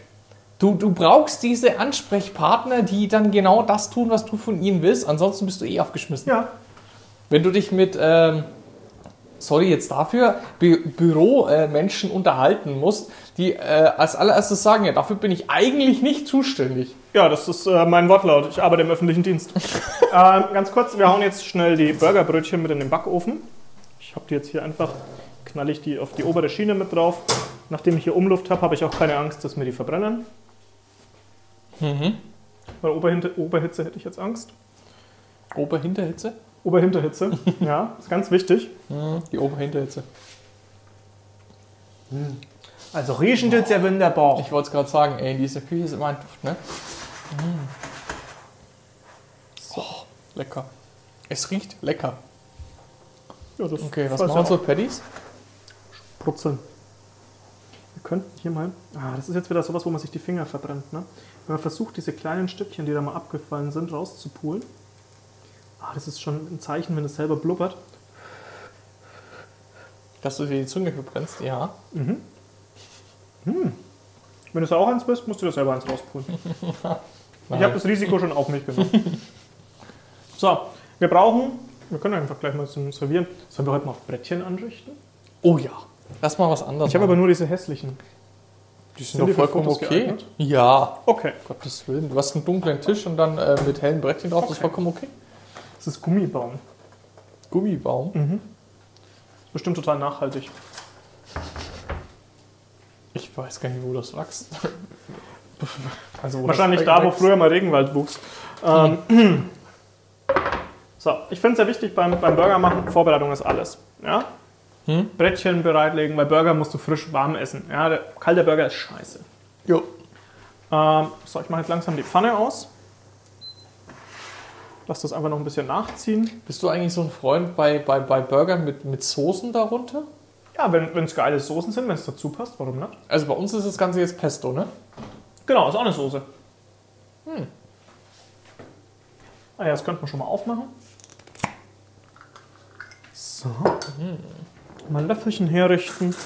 Du, du brauchst diese Ansprechpartner, die dann genau das tun, was du von ihnen willst. Ansonsten bist du eh aufgeschmissen. Ja. Wenn du dich mit, ähm, sorry jetzt dafür, Bü Büromenschen unterhalten musst, die äh, als allererstes sagen, ja, dafür bin ich eigentlich nicht zuständig. Ja, das ist äh, mein Wortlaut. Ich arbeite im öffentlichen Dienst. ähm, ganz kurz, wir hauen jetzt schnell die Burgerbrötchen mit in den Backofen. Ich habe die jetzt hier einfach, knall ich die auf die obere Schiene mit drauf. Nachdem ich hier Umluft habe, habe ich auch keine Angst, dass mir die verbrennen. Mhm. Bei Oberhinte Oberhitze hätte ich jetzt Angst. Oberhinterhitze? Oberhinterhitze, ja, ist ganz wichtig. Mhm, die Oberhinterhitze. Also riechen tut ja wunderbar. Ich wollte es gerade sagen, ey, in dieser Küche ist immer ein Duft, ne? Mhm. So, lecker. Es riecht lecker. Ja, das Okay, was machen so Patties? Brutzeln. Wir könnten hier mal. Ah, das ist jetzt wieder sowas, wo man sich die Finger verbrennt. Ne? Wenn man versucht, diese kleinen Stückchen, die da mal abgefallen sind, rauszupulen. Ah, das ist schon ein Zeichen, wenn es selber blubbert. Dass du dir die Zunge verbrennst, ja. Wenn du es auch eins bist, musst du dir selber eins rauspulen. ich habe das Risiko schon auf mich genommen. So, wir brauchen. Wir können einfach gleich mal zum Servieren. Sollen wir heute mal auf Brettchen anrichten? Oh ja. Lass mal was anderes. Ich habe aber nur diese hässlichen. Die sind für vollkommen okay. geeignet? Ja. Okay. Gottes Willen. Du hast einen dunklen Tisch und dann äh, mit hellen Brettchen drauf, das ist Okay. vollkommen okay. Das ist Gummibaum. Gummibaum. Ist bestimmt total nachhaltig. Ich weiß gar nicht, wo das wächst. also, wo Wahrscheinlich das da, wo wächst. früher mal Regenwald wuchs. Ähm, so, ich finde es sehr wichtig beim, beim Burger machen, Vorbereitung ist alles. Ja? Hm? Brettchen bereitlegen, weil Burger musst du frisch warm essen. Ja, der kalte Burger ist scheiße. Jo. Ähm, so, ich mache jetzt langsam die Pfanne aus. Lass das einfach noch ein bisschen nachziehen. Bist du eigentlich so ein Freund bei, bei, bei Burgern mit, mit Soßen darunter? Ja, wenn es geile Soßen sind, wenn es dazu passt, warum nicht? Also bei uns ist das Ganze jetzt Pesto, ne? Genau, ist auch eine Soße. Ah ja, das könnte man schon mal aufmachen. So. Mal ein Löffelchen herrichten.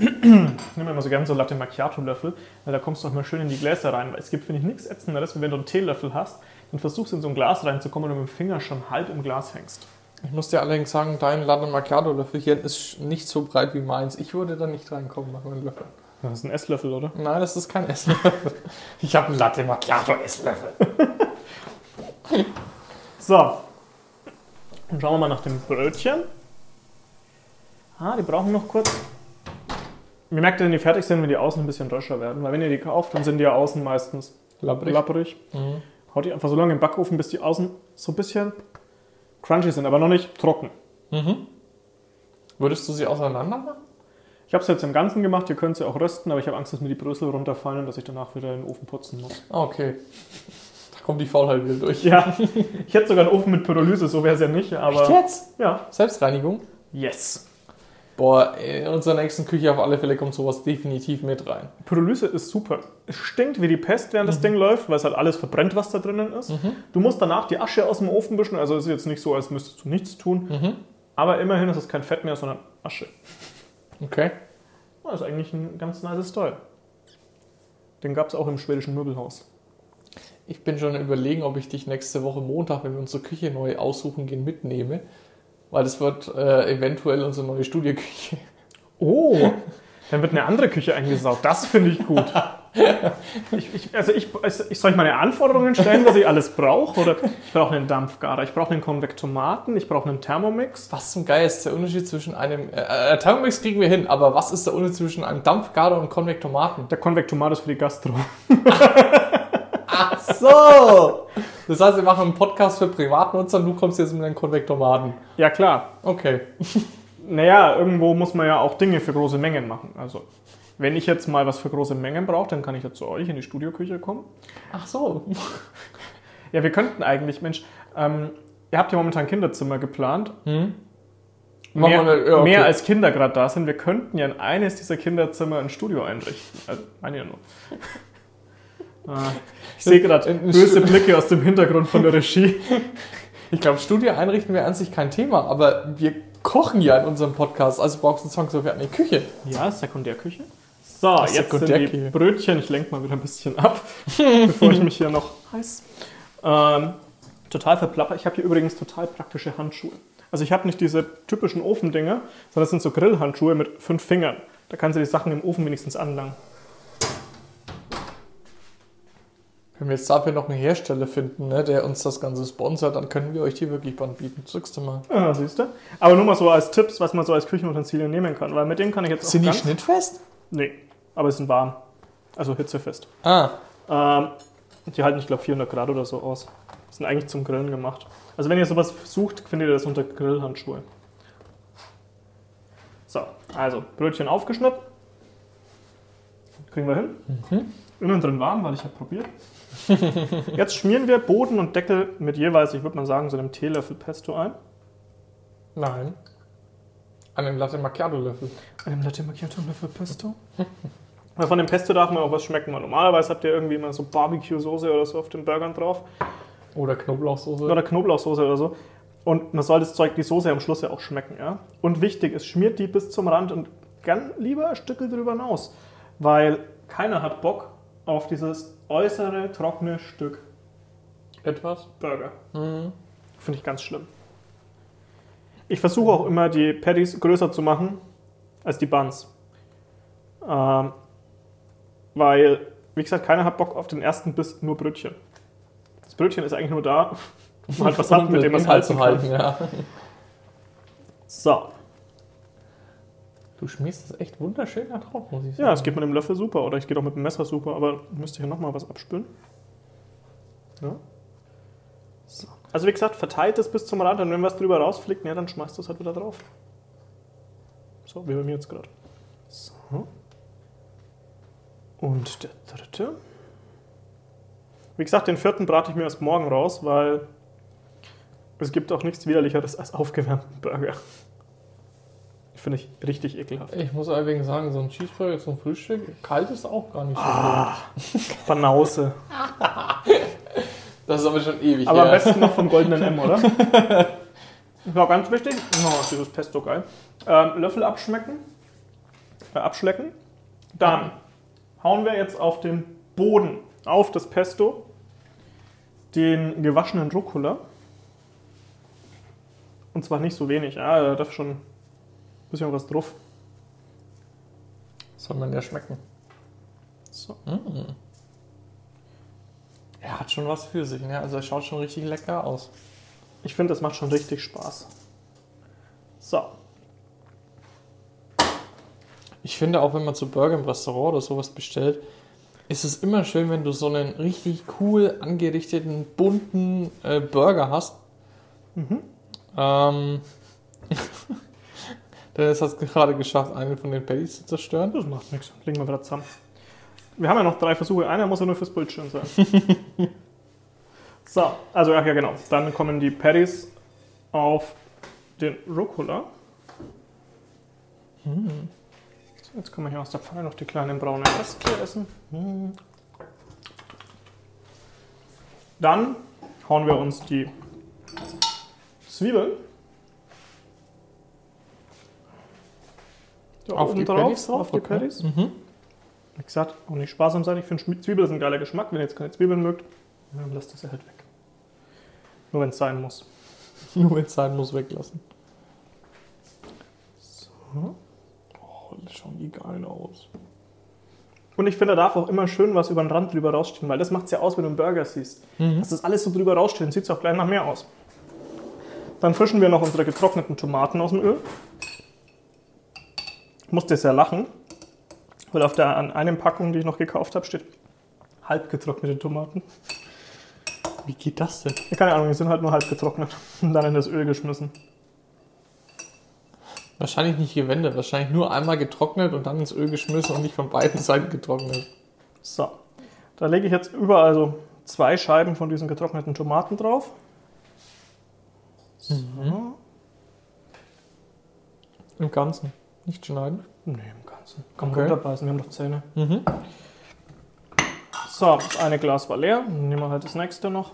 Ich nehme immer so gerne so Latte Macchiato-Löffel, weil da kommst du auch mal schön in die Gläser rein. Weil es gibt, finde ich, nichts ätzenderes, wie wenn du einen Teelöffel hast und versuchst in so ein Glas reinzukommen und mit dem Finger schon halb im Glas hängst. Ich muss dir allerdings sagen, dein Latte Macchiato Löffelchen ist nicht so breit wie meins. Ich würde da nicht reinkommen mit meinem Löffel. Das ist ein Esslöffel, oder? Nein, das ist kein Esslöffel. Ich habe einen Latte Macchiato Esslöffel. So. Dann schauen wir mal nach dem Brötchen. Ah, die brauchen noch kurz. Wie merkt ihr, wenn die fertig sind, wenn die außen ein bisschen röscher werden? Weil wenn ihr die kauft, dann sind die ja außen meistens lapprig. Mhm. Haut die einfach so lange im Backofen, bis die außen so ein bisschen crunchy sind, aber noch nicht trocken. Mhm. Würdest du sie auseinander machen? Ich habe es jetzt im Ganzen gemacht, ihr könnt sie auch rösten, aber ich habe Angst, dass mir die Brösel runterfallen und dass ich danach wieder in den Ofen putzen muss. Ah, Okay. Da kommt die Faulheit wieder durch. Ja, ich hätte sogar einen Ofen mit Pyrolyse, so wäre es ja nicht, aber. Echt jetzt? Ja. Selbstreinigung? Yes. Boah, in unserer nächsten Küche auf alle Fälle kommt sowas definitiv mit rein. Pyrolyse ist super. Es stinkt wie die Pest, während das Ding läuft, weil es halt alles verbrennt, was da drinnen ist. Du musst danach die Asche aus dem Ofen wischen, also es ist jetzt nicht so, als müsstest du nichts tun. Aber immerhin ist es kein Fett mehr, sondern Asche. Okay. Das ist eigentlich ein ganz nice Style. Den gab es auch im schwedischen Möbelhaus. Ich bin schon überlegen, ob ich dich nächste Woche Montag, wenn wir unsere Küche neu aussuchen gehen, mitnehme. Weil das wird äh, eventuell unsere neue Studioküche. Oh, dann wird eine andere Küche eingesaut. Das finde ich gut. Ich, ich, also ich, ich soll ich meine Anforderungen stellen, was ich alles brauche? Oder ich brauche einen Dampfgarer, ich brauche einen Konvektomaten, ich brauche einen Thermomix. Was zum Geil ist der Unterschied zwischen einem. Äh, äh, Thermomix kriegen wir hin, aber was ist der Unterschied zwischen einem Dampfgarer und Konvektomaten? Der Konvektomat ist für die Gastro. Ach so! Das heißt, wir machen einen Podcast für Privatnutzer und du kommst jetzt mit einem Konvektomaten. Ja, klar. Okay. Naja, irgendwo muss man ja auch Dinge für große Mengen machen. Also, wenn ich jetzt mal was für große Mengen brauche, dann kann ich ja zu euch in die Studioküche kommen. Ach so. Ja, wir könnten eigentlich, Mensch, ähm, ihr habt ja momentan Kinderzimmer geplant. Hm? Mehr, wir- ja, okay. mehr als Kinder gerade da sind. Wir könnten ja in eines dieser Kinderzimmer ein Studio einrichten. Also, meine ja nur. Ah, ich sehe gerade böse Blicke aus dem Hintergrund von der Regie. Ich glaube, Studio einrichten wäre an sich kein Thema, aber wir kochen ja in unserem Podcast, also brauchst du zwangsläufig eine Küche. Ja, Sekundärküche. So, jetzt sind die. Brötchen. Ich lenke mal wieder ein bisschen ab, bevor ich mich hier noch heiß. Ähm, total verplapper. Ich habe hier übrigens total praktische Handschuhe. Also ich habe nicht diese typischen Ofendinger, sondern es sind so Grillhandschuhe mit fünf Fingern. Da kannst du die Sachen im Ofen wenigstens anlangen. Wenn wir jetzt dafür noch einen Hersteller finden, ne, der uns das Ganze sponsert, dann können wir euch die wirklich anbieten. Drückst du mal. Ah, siehst du? Aber nur mal so als Tipps, was man so als Küchenutensilien nehmen kann. Weil mit denen kann ich jetzt auch Sind die schnittfest? Nee, aber es sind warm. Also hitzefest. Ah, Ähm, die halten, ich glaube, 400 Grad oder so aus. Sind eigentlich zum Grillen gemacht. Also wenn ihr sowas sucht, findet ihr das unter Grillhandschuhe. So, also Brötchen aufgeschnitten. Kriegen wir hin. Innen drin warm, weil ich habe probiert. Jetzt schmieren wir Boden und Deckel mit jeweils, ich würde mal sagen, so einem Teelöffel Pesto ein. nein. An dem Latte Macchiato Löffel. Einem Latte Macchiato Löffel Pesto. Aber von dem Pesto darf man auch was schmecken, weil normalerweise habt ihr irgendwie immer so Barbecue-Soße oder so auf den Burgern drauf. Oder Knoblauchsoße. oder Knoblauchsoße oder so. Und man soll das Zeug, die Soße am Schluss ja auch schmecken. Ja? Und wichtig ist, schmiert die bis zum Rand und gern lieber ein Stück drüber hinaus. Weil keiner hat Bock auf dieses äußere, trockene Stück Etwas. Burger. Mhm. Finde ich ganz schlimm. Ich versuche auch immer, die Patties größer zu machen als die Buns. Ähm, weil, wie gesagt, keiner hat Bock auf den ersten Biss nur Brötchen. Das Brötchen ist eigentlich nur da, um halt was hat, mit dem man es halten zu kann. halten, ja. So, Du schmierst das echt wunderschön da drauf, muss ich sagen. ja, es geht mit dem Löffel super oder ich gehe auch mit dem Messer super, aber müsste hier nochmal was abspülen. Ja. So. Also wie gesagt, verteilt es bis zum Rand und wenn was drüber rausfliegt, ja, dann schmeißt du es halt wieder drauf. So, wie bei mir jetzt gerade. So. Und der dritte. Wie gesagt, den vierten brate ich mir erst morgen raus, weil es gibt auch nichts widerlicheres als aufgewärmten Burger. Finde ich richtig ekelhaft. Ich muss allerdings sagen, so ein Cheeseburger zum Frühstück, kalt ist auch gar nicht so Ah. gut. Banause. Das ist aber schon ewig Aber am her. besten noch vom goldenen M, oder? Ja, ganz wichtig. Oh, dieses Pesto geil. Ähm, Löffel abschmecken. Äh, abschlecken. Dann hauen wir jetzt auf den Boden, auf das Pesto, den gewaschenen Rucola. Und zwar nicht so wenig. Ja, da darf schon bisschen was drauf. Soll man ja schmecken. So. Er hat schon was für sich, ne? Also er schaut schon richtig lecker aus. Ich finde, das macht schon richtig Spaß. So. Ich finde auch, wenn man zu Burger im Restaurant oder sowas bestellt, ist es immer schön, wenn du so einen richtig cool angerichteten, bunten äh, Burger hast. Mhm. Ähm, Dennis hat es gerade geschafft, einen von den Patties zu zerstören. Das macht nichts. Legen wir wieder zusammen. Wir haben ja noch drei Versuche. Einer muss ja nur fürs Bildschirm sein. so, also ja genau. Dann kommen die Patties auf den Rucola. So, jetzt können wir hier aus der Pfanne noch die kleinen braunen Reste essen. Hm. Dann hauen wir uns die Zwiebeln, Da Auf oben die drauf, Patties drauf, auf die okay. Patties. Mhm. Wie gesagt, auch nicht sparsam sein. Ich finde Zwiebeln ist ein geiler Geschmack. Wenn ihr jetzt keine Zwiebeln mögt, dann lasst das ja halt weg. Nur wenn es sein muss. Nur wenn es sein muss, weglassen. So. Oh, das schauen die geil aus. Und ich finde, da darf auch immer schön was über den Rand drüber rausstehen, weil das macht es ja aus, wenn du einen Burger siehst. Mhm. Dass das alles so drüber raussteht, dann sieht es auch gleich nach mehr aus. Dann fischen wir noch unsere getrockneten Tomaten aus dem Öl. Ich musste sehr lachen, weil auf der an einem Packung, die ich noch gekauft habe, steht halb getrocknete Tomaten. Wie geht das denn? Ja, keine Ahnung, die sind halt nur halb getrocknet und dann in das Öl geschmissen. Wahrscheinlich nicht gewendet, wahrscheinlich nur einmal getrocknet und dann ins Öl geschmissen und nicht von beiden Seiten getrocknet. So, da lege ich jetzt überall so zwei Scheiben von diesen getrockneten Tomaten drauf. So. Im Ganzen. Nicht schneiden. Nee, im Ganzen. Kann Okay. runterbeißen, wir haben doch Zähne. Mhm. So, das eine Glas war leer. Dann nehmen wir halt das nächste noch.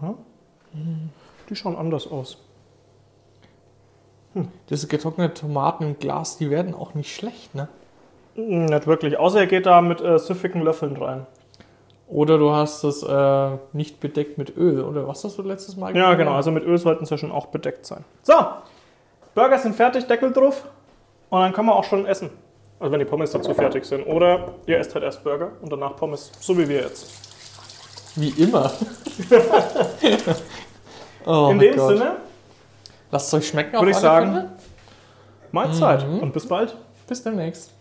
So. Die schauen anders aus. Diese getrockneten Tomaten im Glas, die werden auch nicht schlecht, ne? Nicht wirklich. Außer er geht da mit äh, süffigen Löffeln rein. Oder du hast es äh, nicht bedeckt mit Öl, oder was hast du letztes Mal Ja, gemacht? genau. Also mit Öl sollten sie ja schon auch bedeckt sein. So, Burger sind fertig, Deckel drauf. Und dann kann man auch schon essen. Also wenn die Pommes dazu fertig sind. Oder ihr esst halt erst Burger und danach Pommes, so wie wir jetzt. Wie immer. oh In dem Gott. Sinne, Lasst es euch schmecken Würde ich sagen, Fälle. Mahlzeit Mhm. und bis bald. Bis demnächst.